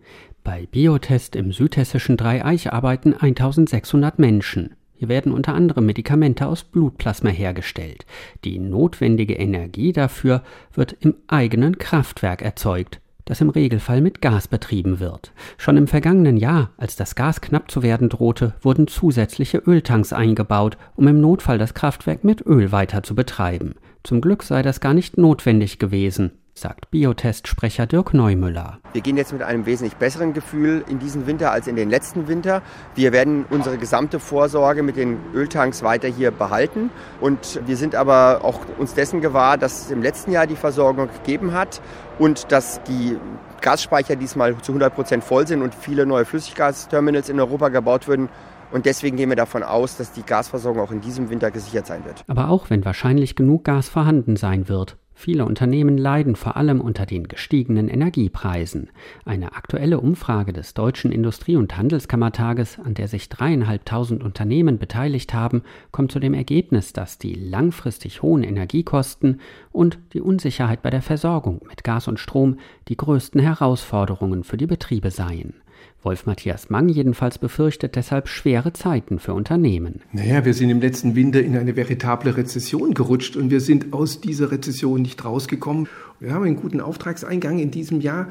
Bei Biotest im südhessischen Dreieich arbeiten 1600 Menschen. Hier werden unter anderem Medikamente aus Blutplasma hergestellt. Die notwendige Energie dafür wird im eigenen Kraftwerk erzeugt, das im Regelfall mit Gas betrieben wird. Schon im vergangenen Jahr, als das Gas knapp zu werden drohte, wurden zusätzliche Öltanks eingebaut, um im Notfall das Kraftwerk mit Öl weiter zu betreiben. Zum Glück sei das gar nicht notwendig gewesen, sagt Biotest-Sprecher Dirk Neumüller. Wir gehen jetzt mit einem wesentlich besseren Gefühl in diesen Winter als in den letzten Winter. Wir werden unsere gesamte Vorsorge mit den Öltanks weiter hier behalten. Und wir sind aber auch uns dessen gewahr, dass es im letzten Jahr die Versorgung gegeben hat und dass die Gasspeicher diesmal zu 100 Prozent voll sind und viele neue Flüssiggasterminals in Europa gebaut würden. Und deswegen gehen wir davon aus, dass die Gasversorgung auch in diesem Winter gesichert sein wird. Aber auch wenn wahrscheinlich genug Gas vorhanden sein wird, Viele Unternehmen leiden vor allem unter den gestiegenen Energiepreisen. Eine aktuelle Umfrage des Deutschen Industrie- und Handelskammertages, an der sich dreieinhalbtausend Unternehmen beteiligt haben, kommt zu dem Ergebnis, dass die langfristig hohen Energiekosten und die Unsicherheit bei der Versorgung mit Gas und Strom die größten Herausforderungen für die Betriebe seien. Wolf Matthias Mang jedenfalls befürchtet deshalb schwere Zeiten für Unternehmen. Naja, wir sind im letzten Winter in eine veritable Rezession gerutscht und wir sind aus dieser Rezession nicht rausgekommen. Wir haben einen guten Auftragseingang in diesem Jahr,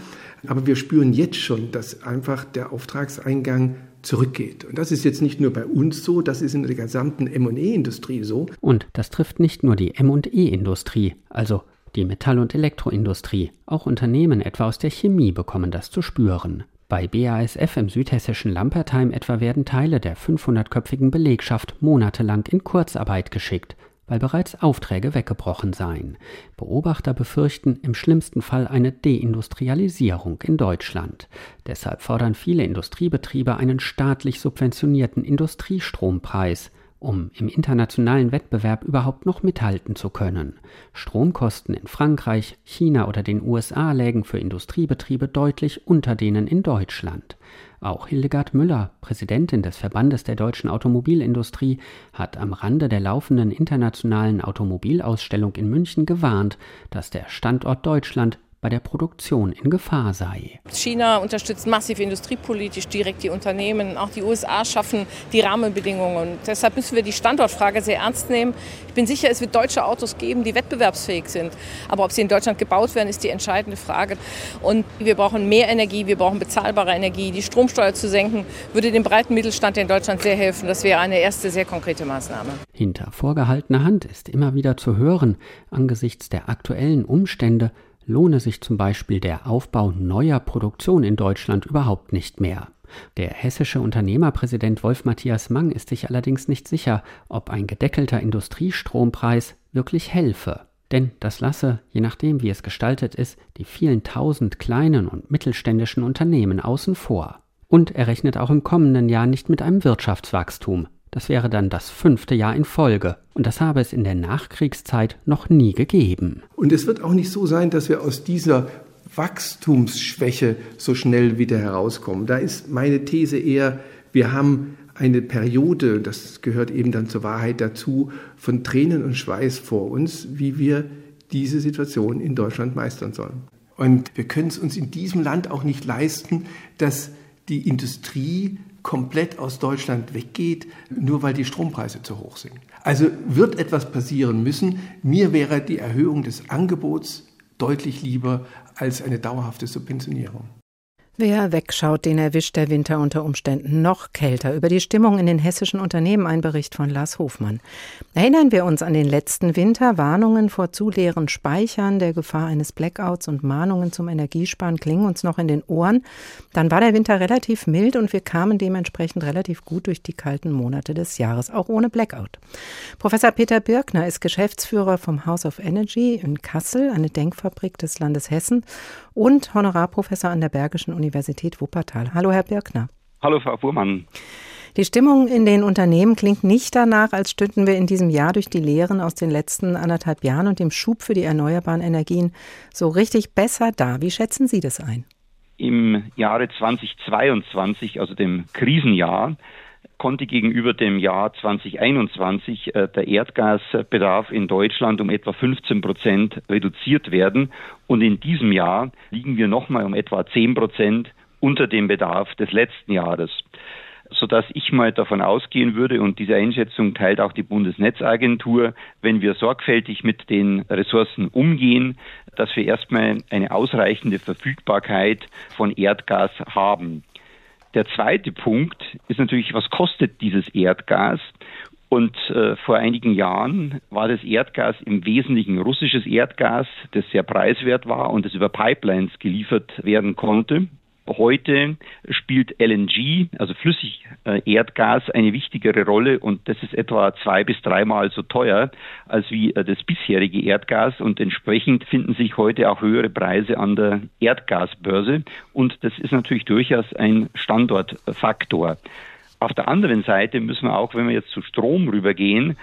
aber wir spüren jetzt schon, dass einfach der Auftragseingang zurückgeht. Und das ist jetzt nicht nur bei uns so, das ist in der gesamten M&E-Industrie so. Und das trifft nicht nur die M&E-Industrie, also die Metall- und Elektroindustrie. Auch Unternehmen etwa aus der Chemie bekommen das zu spüren. Bei BASF im südhessischen Lampertheim etwa werden Teile der 500-köpfigen Belegschaft monatelang in Kurzarbeit geschickt, weil bereits Aufträge weggebrochen seien. Beobachter befürchten im schlimmsten Fall eine Deindustrialisierung in Deutschland. Deshalb fordern viele Industriebetriebe einen staatlich subventionierten Industriestrompreis um im internationalen Wettbewerb überhaupt noch mithalten zu können. Stromkosten in Frankreich, China oder den USA lägen für Industriebetriebe deutlich unter denen in Deutschland. Auch Hildegard Müller, Präsidentin des Verbandes der deutschen Automobilindustrie, hat am Rande der laufenden internationalen Automobilausstellung in München gewarnt, dass der Standort Deutschland bei der Produktion in Gefahr sei. China unterstützt massiv industriepolitisch direkt die Unternehmen. Auch die USA schaffen die Rahmenbedingungen. Und deshalb müssen wir die Standortfrage sehr ernst nehmen. Ich bin sicher, es wird deutsche Autos geben, die wettbewerbsfähig sind. Aber ob sie in Deutschland gebaut werden, ist die entscheidende Frage. Und wir brauchen mehr Energie, wir brauchen bezahlbare Energie. Die Stromsteuer zu senken, würde dem breiten Mittelstand in Deutschland sehr helfen. Das wäre eine erste sehr konkrete Maßnahme. Hinter vorgehaltener Hand ist immer wieder zu hören, angesichts der aktuellen Umstände, lohne sich zum Beispiel der Aufbau neuer Produktion in Deutschland überhaupt nicht mehr. Der hessische Unternehmerpräsident Wolf Matthias Mang ist sich allerdings nicht sicher, ob ein gedeckelter Industriestrompreis wirklich helfe. Denn das lasse, je nachdem wie es gestaltet ist, die vielen tausend kleinen und mittelständischen Unternehmen außen vor. Und er rechnet auch im kommenden Jahr nicht mit einem Wirtschaftswachstum, das wäre dann das fünfte Jahr in Folge. Und das habe es in der Nachkriegszeit noch nie gegeben. Und es wird auch nicht so sein, dass wir aus dieser Wachstumsschwäche so schnell wieder herauskommen. Da ist meine These eher, wir haben eine Periode, das gehört eben dann zur Wahrheit dazu, von Tränen und Schweiß vor uns, wie wir diese Situation in Deutschland meistern sollen. Und wir können es uns in diesem Land auch nicht leisten, dass die Industrie komplett aus Deutschland weggeht, nur weil die Strompreise zu hoch sind. Also wird etwas passieren müssen. Mir wäre die Erhöhung des Angebots deutlich lieber als eine dauerhafte Subventionierung. Wer wegschaut, den erwischt der Winter unter Umständen noch kälter. Über die Stimmung in den hessischen Unternehmen ein Bericht von Lars Hofmann. Erinnern wir uns an den letzten Winter. Warnungen vor zu leeren Speichern, der Gefahr eines Blackouts und Mahnungen zum Energiesparen klingen uns noch in den Ohren. Dann war der Winter relativ mild und wir kamen dementsprechend relativ gut durch die kalten Monate des Jahres, auch ohne Blackout. Professor Peter Birkner ist Geschäftsführer vom House of Energy in Kassel, eine Denkfabrik des Landes Hessen und Honorarprofessor an der Bergischen Universität Wuppertal. Hallo, Herr Birkner. Hallo, Frau Fuhrmann. Die Stimmung in den Unternehmen klingt nicht danach, als stünden wir in diesem Jahr durch die Lehren aus den letzten anderthalb Jahren und dem Schub für die erneuerbaren Energien so richtig besser da. Wie schätzen Sie das ein? Im Jahre 2022, also dem Krisenjahr, konnte gegenüber dem Jahr 2021 äh, der Erdgasbedarf in Deutschland um etwa 15 Prozent reduziert werden. Und in diesem Jahr liegen wir nochmal um etwa 10 Prozent unter dem Bedarf des letzten Jahres sodass ich mal davon ausgehen würde, und diese Einschätzung teilt auch die Bundesnetzagentur, wenn wir sorgfältig mit den Ressourcen umgehen, dass wir erstmal eine ausreichende Verfügbarkeit von Erdgas haben. Der zweite Punkt ist natürlich, was kostet dieses Erdgas? Und äh, vor einigen Jahren war das Erdgas im Wesentlichen russisches Erdgas, das sehr preiswert war und das über Pipelines geliefert werden konnte. Heute spielt LNG, also Flüssigerdgas, eine wichtigere Rolle und das ist etwa zwei bis dreimal so teuer als wie äh, das bisherige Erdgas und entsprechend finden sich heute auch höhere Preise an der Erdgasbörse und das ist natürlich durchaus ein Standortfaktor. Auf der anderen Seite müssen wir auch, wenn wir jetzt zu Strom rübergehen,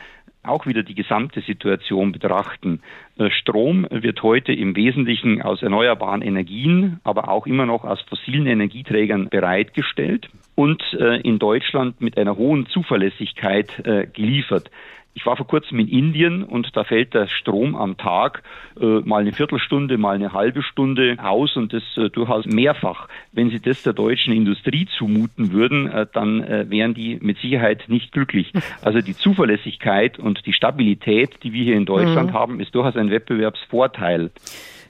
auch wieder die gesamte Situation betrachten. Äh, Strom wird heute im Wesentlichen aus erneuerbaren Energien, aber auch immer noch aus fossilen Energieträgern bereitgestellt und äh, in Deutschland mit einer hohen Zuverlässigkeit äh, geliefert. Ich war vor kurzem in Indien und da fällt der Strom am Tag äh, mal eine Viertelstunde, mal eine halbe Stunde aus und das äh, durchaus mehrfach. Wenn Sie das der deutschen Industrie zumuten würden, äh, dann äh, wären die mit Sicherheit nicht glücklich. Also die Zuverlässigkeit und die Stabilität, die wir hier in Deutschland mhm. haben, ist durchaus ein Wettbewerbsvorteil.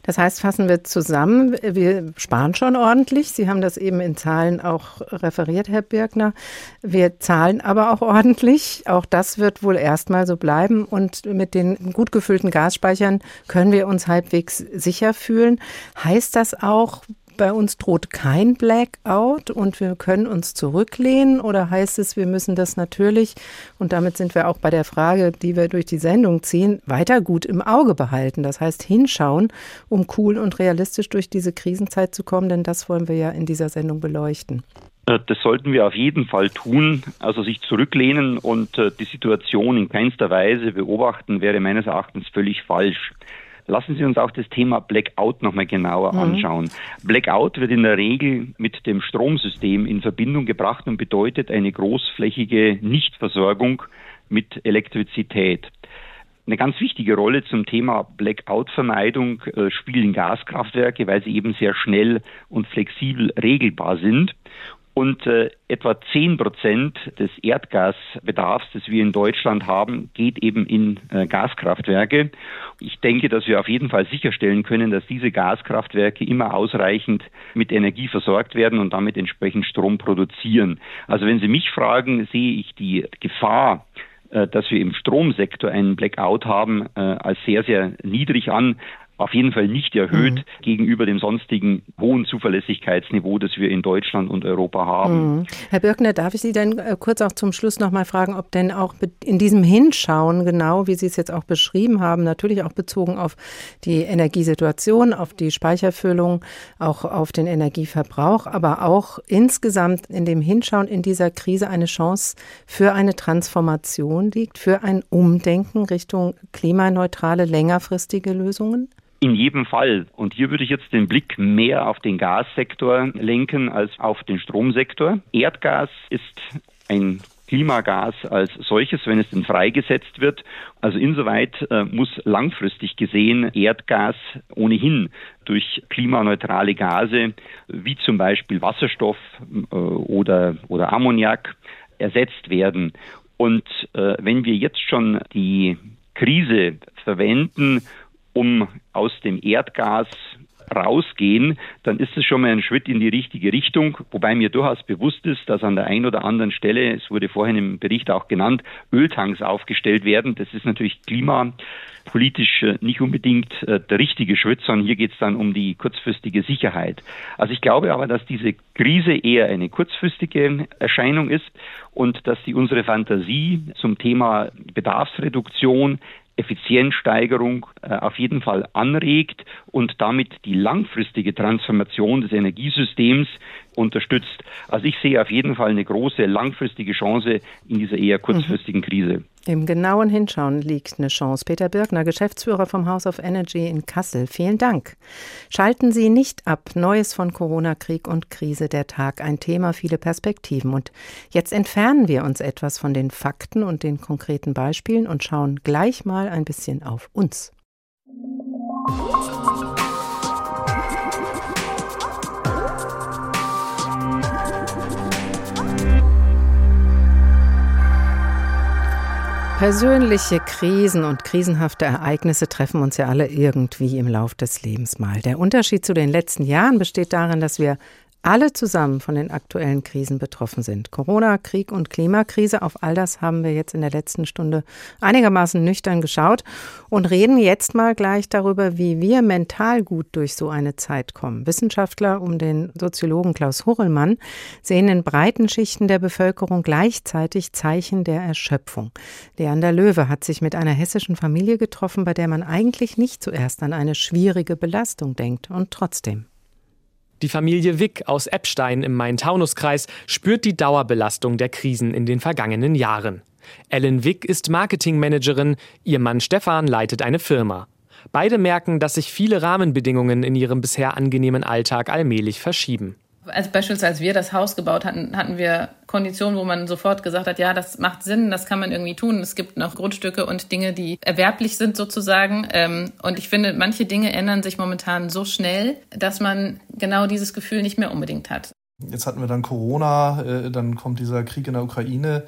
Das heißt, fassen wir zusammen, wir sparen schon ordentlich. Sie haben das eben in Zahlen auch referiert, Herr Birkner. Wir zahlen aber auch ordentlich. Auch das wird wohl erstmal so bleiben. Und mit den gut gefüllten Gasspeichern können wir uns halbwegs sicher fühlen. Heißt das auch, bei uns droht kein Blackout und wir können uns zurücklehnen oder heißt es, wir müssen das natürlich, und damit sind wir auch bei der Frage, die wir durch die Sendung ziehen, weiter gut im Auge behalten. Das heißt hinschauen, um cool und realistisch durch diese Krisenzeit zu kommen, denn das wollen wir ja in dieser Sendung beleuchten. Äh, das sollten wir auf jeden Fall tun. Also sich zurücklehnen und äh, die Situation in keinster Weise beobachten, wäre meines Erachtens völlig falsch. Lassen Sie uns auch das Thema Blackout nochmal genauer mhm. anschauen. Blackout wird in der Regel mit dem Stromsystem in Verbindung gebracht und bedeutet eine großflächige Nichtversorgung mit Elektrizität. Eine ganz wichtige Rolle zum Thema Blackout-Vermeidung äh, spielen Gaskraftwerke, weil sie eben sehr schnell und flexibel regelbar sind und äh, etwa zehn Prozent des Erdgasbedarfs, das wir in Deutschland haben, geht eben in äh, Gaskraftwerke. Ich denke, dass wir auf jeden Fall sicherstellen können, dass diese Gaskraftwerke immer ausreichend mit Energie versorgt werden und damit entsprechend Strom produzieren. Also wenn Sie mich fragen, sehe ich die Gefahr, äh, dass wir im Stromsektor einen Blackout haben, äh, als sehr, sehr niedrig an auf jeden Fall nicht erhöht mhm. gegenüber dem sonstigen hohen Zuverlässigkeitsniveau, das wir in Deutschland und Europa haben. Mhm. Herr Birkner, darf ich Sie denn äh, kurz auch zum Schluss noch mal fragen, ob denn auch in diesem Hinschauen, genau wie Sie es jetzt auch beschrieben haben, natürlich auch bezogen auf die Energiesituation, auf die Speicherfüllung, auch auf den Energieverbrauch, aber auch insgesamt in dem Hinschauen in dieser Krise eine Chance für eine Transformation liegt, für ein Umdenken Richtung klimaneutrale, längerfristige Lösungen? In jedem Fall. Und hier würde ich jetzt den Blick mehr auf den Gassektor lenken als auf den Stromsektor. Erdgas ist ein Klimagas als solches, wenn es denn freigesetzt wird. Also insoweit äh, muss langfristig gesehen Erdgas ohnehin durch klimaneutrale Gase wie zum Beispiel Wasserstoff äh, oder, oder Ammoniak ersetzt werden. Und äh, wenn wir jetzt schon die Krise verwenden, um aus dem Erdgas rausgehen, dann ist es schon mal ein Schritt in die richtige Richtung, wobei mir durchaus bewusst ist, dass an der einen oder anderen Stelle, es wurde vorhin im Bericht auch genannt, Öltanks aufgestellt werden. Das ist natürlich klimapolitisch äh, nicht unbedingt äh, der richtige Schritt, sondern hier geht es dann um die kurzfristige Sicherheit. Also ich glaube aber, dass diese Krise eher eine kurzfristige Erscheinung ist und dass die unsere Fantasie zum Thema Bedarfsreduktion Effizienzsteigerung äh, auf jeden Fall anregt und damit die langfristige Transformation des Energiesystems unterstützt. Also ich sehe auf jeden Fall eine große langfristige Chance in dieser eher kurzfristigen Krise. Im genauen Hinschauen liegt eine Chance. Peter Birkner, Geschäftsführer vom House of Energy in Kassel. Vielen Dank. Schalten Sie nicht ab. Neues von Corona, Krieg und Krise, der Tag. Ein Thema, viele Perspektiven. Und jetzt entfernen wir uns etwas von den Fakten und den konkreten Beispielen und schauen gleich mal ein bisschen auf uns. Persönliche Krisen und krisenhafte Ereignisse treffen uns ja alle irgendwie im Lauf des Lebens mal. Der Unterschied zu den letzten Jahren besteht darin, dass wir alle zusammen von den aktuellen Krisen betroffen sind. Corona, Krieg und Klimakrise, auf all das haben wir jetzt in der letzten Stunde einigermaßen nüchtern geschaut und reden jetzt mal gleich darüber, wie wir mental gut durch so eine Zeit kommen. Wissenschaftler um den Soziologen Klaus Hurrellmann sehen in breiten Schichten der Bevölkerung gleichzeitig Zeichen der Erschöpfung. Leander Löwe hat sich mit einer hessischen Familie getroffen, bei der man eigentlich nicht zuerst an eine schwierige Belastung denkt und trotzdem. Die Familie Wick aus Eppstein im Main-Taunus-Kreis spürt die Dauerbelastung der Krisen in den vergangenen Jahren. Ellen Wick ist Marketingmanagerin, ihr Mann Stefan leitet eine Firma. Beide merken, dass sich viele Rahmenbedingungen in ihrem bisher angenehmen Alltag allmählich verschieben. Als beispielsweise als wir das Haus gebaut hatten, hatten wir Konditionen, wo man sofort gesagt hat, ja, das macht Sinn, das kann man irgendwie tun. Es gibt noch Grundstücke und Dinge, die erwerblich sind sozusagen. Ähm, und ich finde, manche Dinge ändern sich momentan so schnell, dass man genau dieses Gefühl nicht mehr unbedingt hat. Jetzt hatten wir dann Corona, äh, dann kommt dieser Krieg in der Ukraine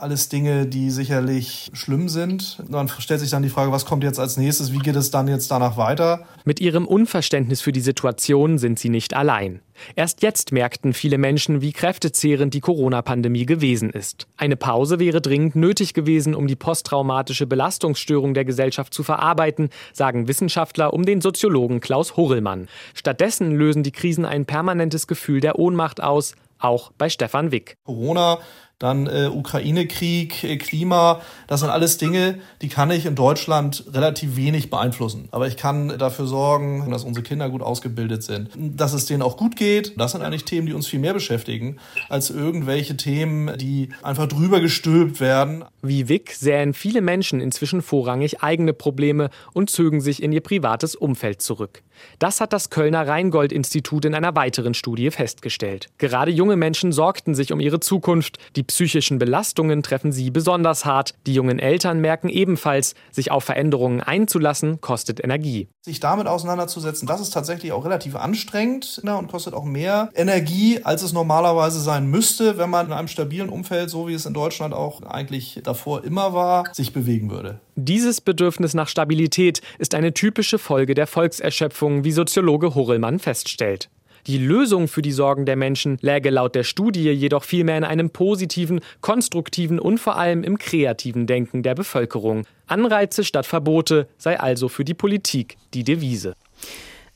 alles Dinge, die sicherlich schlimm sind. Dann stellt sich dann die Frage, was kommt jetzt als nächstes? Wie geht es dann jetzt danach weiter? Mit ihrem Unverständnis für die Situation sind sie nicht allein. Erst jetzt merkten viele Menschen, wie kräftezehrend die Corona-Pandemie gewesen ist. Eine Pause wäre dringend nötig gewesen, um die posttraumatische Belastungsstörung der Gesellschaft zu verarbeiten, sagen Wissenschaftler um den Soziologen Klaus Horrellmann. Stattdessen lösen die Krisen ein permanentes Gefühl der Ohnmacht aus, auch bei Stefan Wick. Corona dann äh, Ukraine-Krieg, äh, Klima, das sind alles Dinge, die kann ich in Deutschland relativ wenig beeinflussen. Aber ich kann dafür sorgen, dass unsere Kinder gut ausgebildet sind, dass es denen auch gut geht. Das sind eigentlich Themen, die uns viel mehr beschäftigen, als irgendwelche Themen, die einfach drüber gestülpt werden. Wie Wick sähen viele Menschen inzwischen vorrangig eigene Probleme und zögen sich in ihr privates Umfeld zurück. Das hat das Kölner Rheingold-Institut in einer weiteren Studie festgestellt. Gerade junge Menschen sorgten sich um ihre Zukunft. Die psychischen Belastungen treffen sie besonders hart. Die jungen Eltern merken ebenfalls, sich auf Veränderungen einzulassen, kostet Energie. Sich damit auseinanderzusetzen, das ist tatsächlich auch relativ anstrengend ne, und kostet auch mehr Energie, als es normalerweise sein müsste, wenn man in einem stabilen Umfeld, so wie es in Deutschland auch eigentlich davor immer war, sich bewegen würde. Dieses Bedürfnis nach Stabilität ist eine typische Folge der Volkserschöpfung, wie Soziologe Horrellmann feststellt. Die Lösung für die Sorgen der Menschen läge laut der Studie jedoch vielmehr in einem positiven, konstruktiven und vor allem im kreativen Denken der Bevölkerung. Anreize statt Verbote sei also für die Politik die Devise.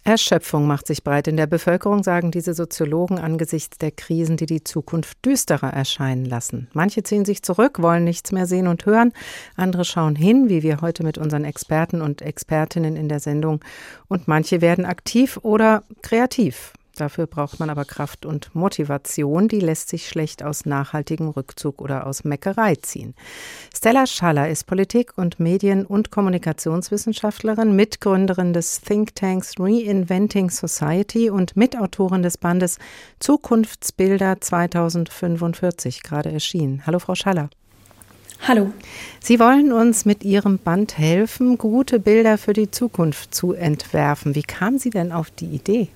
Erschöpfung macht sich breit in der Bevölkerung, sagen diese Soziologen angesichts der Krisen, die die Zukunft düsterer erscheinen lassen. Manche ziehen sich zurück, wollen nichts mehr sehen und hören, andere schauen hin, wie wir heute mit unseren Experten und Expertinnen in der Sendung, und manche werden aktiv oder kreativ. Dafür braucht man aber Kraft und Motivation, die lässt sich schlecht aus nachhaltigem Rückzug oder aus Meckerei ziehen. Stella Schaller ist Politik- und Medien- und Kommunikationswissenschaftlerin, Mitgründerin des Thinktanks Reinventing Society und Mitautorin des Bandes Zukunftsbilder 2045, gerade erschienen. Hallo, Frau Schaller. Hallo. Sie wollen uns mit Ihrem Band helfen, gute Bilder für die Zukunft zu entwerfen. Wie kamen Sie denn auf die Idee?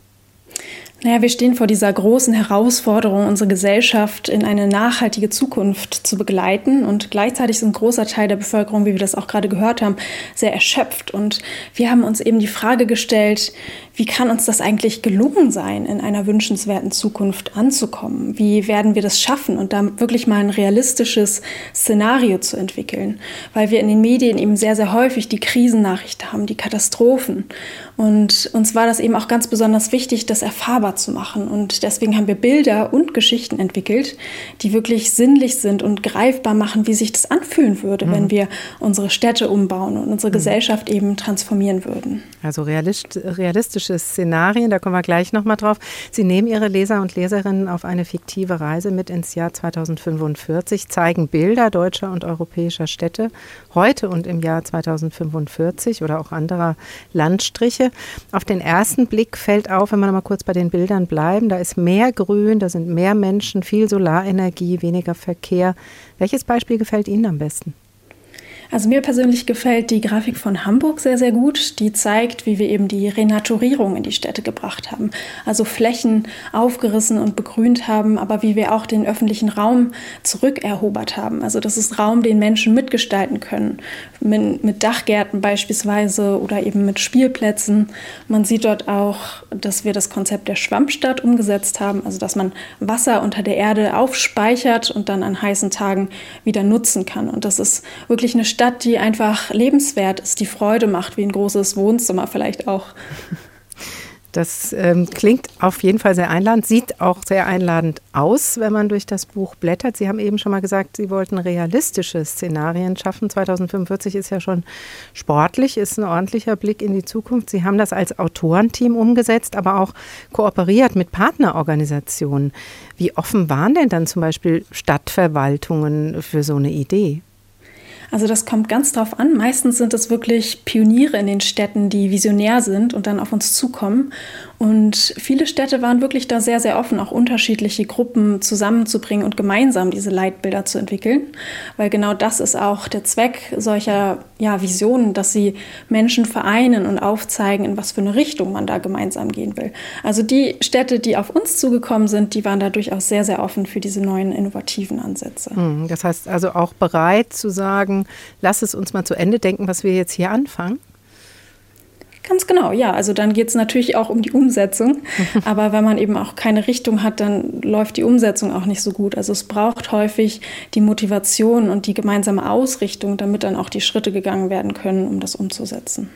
Naja, wir stehen vor dieser großen Herausforderung, unsere Gesellschaft in eine nachhaltige Zukunft zu begleiten. Und gleichzeitig ist ein großer Teil der Bevölkerung, wie wir das auch gerade gehört haben, sehr erschöpft. Und wir haben uns eben die Frage gestellt, wie kann uns das eigentlich gelungen sein, in einer wünschenswerten Zukunft anzukommen? Wie werden wir das schaffen und da wirklich mal ein realistisches Szenario zu entwickeln? Weil wir in den Medien eben sehr, sehr häufig die Krisennachrichten haben, die Katastrophen. Und uns war das eben auch ganz besonders wichtig, das erfahrbar zu machen. Und deswegen haben wir Bilder und Geschichten entwickelt, die wirklich sinnlich sind und greifbar machen, wie sich das anfühlen würde, mhm. wenn wir unsere Städte umbauen und unsere mhm. Gesellschaft eben transformieren würden. Also realist, realistische Szenarien, da kommen wir gleich nochmal drauf. Sie nehmen Ihre Leser und Leserinnen auf eine fiktive Reise mit ins Jahr 2045, zeigen Bilder deutscher und europäischer Städte heute und im Jahr 2045 oder auch anderer Landstriche. Auf den ersten Blick fällt auf, wenn noch mal kurz bei den Bildern bleiben, da ist mehr Grün, da sind mehr Menschen, viel Solarenergie, weniger Verkehr. Welches Beispiel gefällt Ihnen am besten? Also mir persönlich gefällt die Grafik von Hamburg sehr, sehr gut. Die zeigt, wie wir eben die Renaturierung in die Städte gebracht haben. Also Flächen aufgerissen und begrünt haben, aber wie wir auch den öffentlichen Raum zurückerobert haben. Also das ist Raum, den Menschen mitgestalten können. Mit, mit Dachgärten beispielsweise oder eben mit Spielplätzen. Man sieht dort auch, dass wir das Konzept der Schwammstadt umgesetzt haben. Also dass man Wasser unter der Erde aufspeichert und dann an heißen Tagen wieder nutzen kann. Und das ist wirklich eine Stadt, die einfach lebenswert ist, die Freude macht, wie ein großes Wohnzimmer vielleicht auch. Das ähm, klingt auf jeden Fall sehr einladend, sieht auch sehr einladend aus, wenn man durch das Buch blättert. Sie haben eben schon mal gesagt, Sie wollten realistische Szenarien schaffen. 2045 ist ja schon sportlich, ist ein ordentlicher Blick in die Zukunft. Sie haben das als Autorenteam umgesetzt, aber auch kooperiert mit Partnerorganisationen. Wie offen waren denn dann zum Beispiel Stadtverwaltungen für so eine Idee? Also das kommt ganz drauf an. Meistens sind es wirklich Pioniere in den Städten, die visionär sind und dann auf uns zukommen. Und viele Städte waren wirklich da sehr, sehr offen, auch unterschiedliche Gruppen zusammenzubringen und gemeinsam diese Leitbilder zu entwickeln. Weil genau das ist auch der Zweck solcher ja, Visionen, dass sie Menschen vereinen und aufzeigen, in was für eine Richtung man da gemeinsam gehen will. Also die Städte, die auf uns zugekommen sind, die waren da durchaus sehr, sehr offen für diese neuen innovativen Ansätze. Hm, das heißt also auch bereit zu sagen, lass es uns mal zu Ende denken, was wir jetzt hier anfangen? Ganz genau, ja. Also dann geht es natürlich auch um die Umsetzung. Aber wenn man eben auch keine Richtung hat, dann läuft die Umsetzung auch nicht so gut. Also es braucht häufig die Motivation und die gemeinsame Ausrichtung, damit dann auch die Schritte gegangen werden können, um das umzusetzen.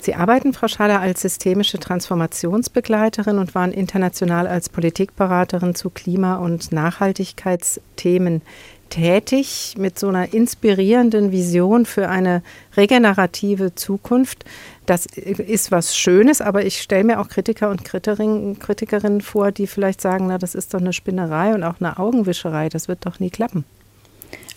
Sie arbeiten, Frau Schaller, als systemische Transformationsbegleiterin und waren international als Politikberaterin zu Klima- und Nachhaltigkeitsthemen tätig mit so einer inspirierenden Vision für eine regenerative Zukunft. Das ist was Schönes, aber ich stelle mir auch Kritiker und Kritikerinnen vor, die vielleicht sagen, na, das ist doch eine Spinnerei und auch eine Augenwischerei, das wird doch nie klappen.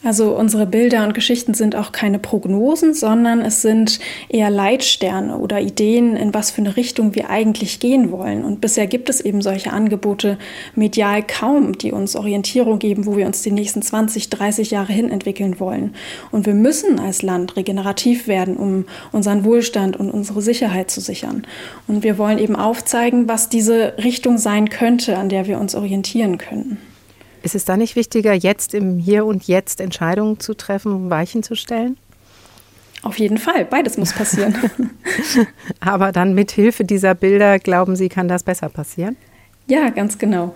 Also unsere Bilder und Geschichten sind auch keine Prognosen, sondern es sind eher Leitsterne oder Ideen, in was für eine Richtung wir eigentlich gehen wollen. Und bisher gibt es eben solche Angebote medial kaum, die uns Orientierung geben, wo wir uns die nächsten 20, 30 Jahre hin entwickeln wollen. Und wir müssen als Land regenerativ werden, um unseren Wohlstand und unsere Sicherheit zu sichern. Und wir wollen eben aufzeigen, was diese Richtung sein könnte, an der wir uns orientieren können. Ist es da nicht wichtiger, jetzt im Hier und Jetzt Entscheidungen zu treffen, Weichen zu stellen? Auf jeden Fall, beides muss passieren. Aber dann mit Hilfe dieser Bilder, glauben Sie, kann das besser passieren? Ja, ganz genau.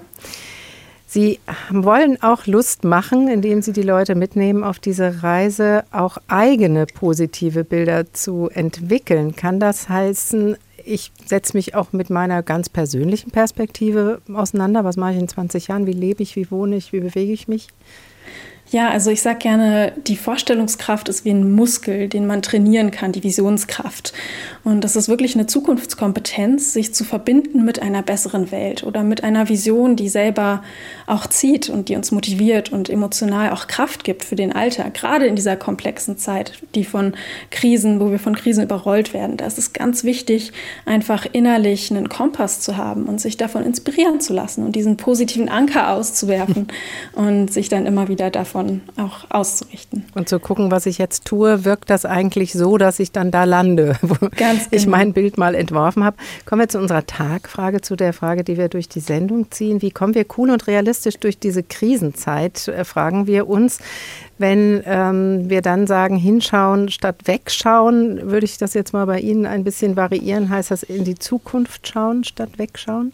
Sie wollen auch Lust machen, indem Sie die Leute mitnehmen auf diese Reise, auch eigene positive Bilder zu entwickeln. Kann das heißen, ich setze mich auch mit meiner ganz persönlichen Perspektive auseinander. Was mache ich in 20 Jahren? Wie lebe ich? Wie wohne ich? Wie bewege ich mich? Ja, also ich sage gerne, die Vorstellungskraft ist wie ein Muskel, den man trainieren kann, die Visionskraft. Und das ist wirklich eine Zukunftskompetenz, sich zu verbinden mit einer besseren Welt oder mit einer Vision, die selber auch zieht und die uns motiviert und emotional auch Kraft gibt für den Alltag, gerade in dieser komplexen Zeit, die von Krisen, wo wir von Krisen überrollt werden. Da ist es ganz wichtig, einfach innerlich einen Kompass zu haben und sich davon inspirieren zu lassen und diesen positiven Anker auszuwerfen und sich dann immer wieder davon davon auch auszurichten. Und zu gucken, was ich jetzt tue, wirkt das eigentlich so, dass ich dann da lande, wo Ganz ich genau. mein Bild mal entworfen habe. Kommen wir zu unserer Tagfrage, zu der Frage, die wir durch die Sendung ziehen. Wie kommen wir cool und realistisch durch diese Krisenzeit, äh, fragen wir uns. Wenn ähm, wir dann sagen, hinschauen statt wegschauen, würde ich das jetzt mal bei Ihnen ein bisschen variieren. Heißt das in die Zukunft schauen statt wegschauen?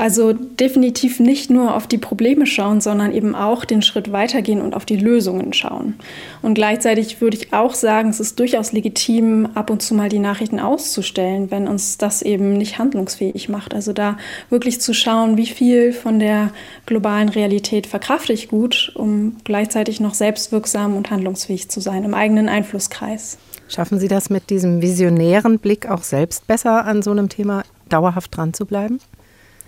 Also definitiv nicht nur auf die Probleme schauen, sondern eben auch den Schritt weitergehen und auf die Lösungen schauen. Und gleichzeitig würde ich auch sagen, es ist durchaus legitim, ab und zu mal die Nachrichten auszustellen, wenn uns das eben nicht handlungsfähig macht. Also da wirklich zu schauen, wie viel von der globalen Realität verkrafte ich gut, um gleichzeitig noch selbstwirksam und handlungsfähig zu sein im eigenen Einflusskreis. Schaffen Sie das mit diesem visionären Blick auch selbst besser an so einem Thema dauerhaft dran zu bleiben?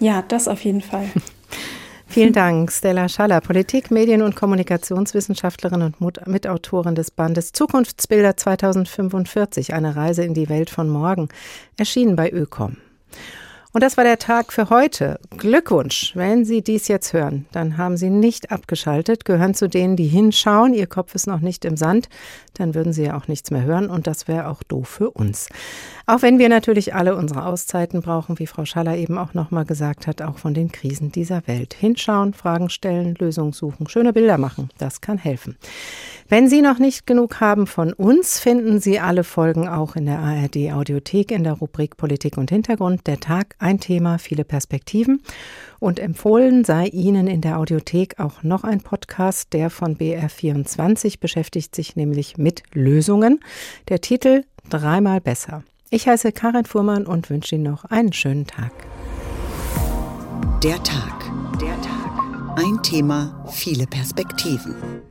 Ja, das auf jeden Fall. Vielen Dank, Stella Schaller, Politik-, Medien- und Kommunikationswissenschaftlerin und Mitautorin des Bandes Zukunftsbilder 2045, eine Reise in die Welt von morgen, erschienen bei Ökom. Und das war der Tag für heute. Glückwunsch. Wenn Sie dies jetzt hören, dann haben Sie nicht abgeschaltet, gehören zu denen, die hinschauen. Ihr Kopf ist noch nicht im Sand. Dann würden Sie ja auch nichts mehr hören und das wäre auch doof für uns. Auch wenn wir natürlich alle unsere Auszeiten brauchen, wie Frau Schaller eben auch nochmal gesagt hat, auch von den Krisen dieser Welt. Hinschauen, Fragen stellen, Lösungen suchen, schöne Bilder machen. Das kann helfen. Wenn Sie noch nicht genug haben von uns, finden Sie alle Folgen auch in der ARD Audiothek in der Rubrik Politik und Hintergrund. Der Tag, ein Thema, viele Perspektiven. Und empfohlen sei Ihnen in der Audiothek auch noch ein Podcast, der von BR24 beschäftigt sich nämlich mit Lösungen. Der Titel Dreimal besser. Ich heiße Karin Fuhrmann und wünsche Ihnen noch einen schönen Tag. Der Tag. Der Tag. Ein Thema, viele Perspektiven.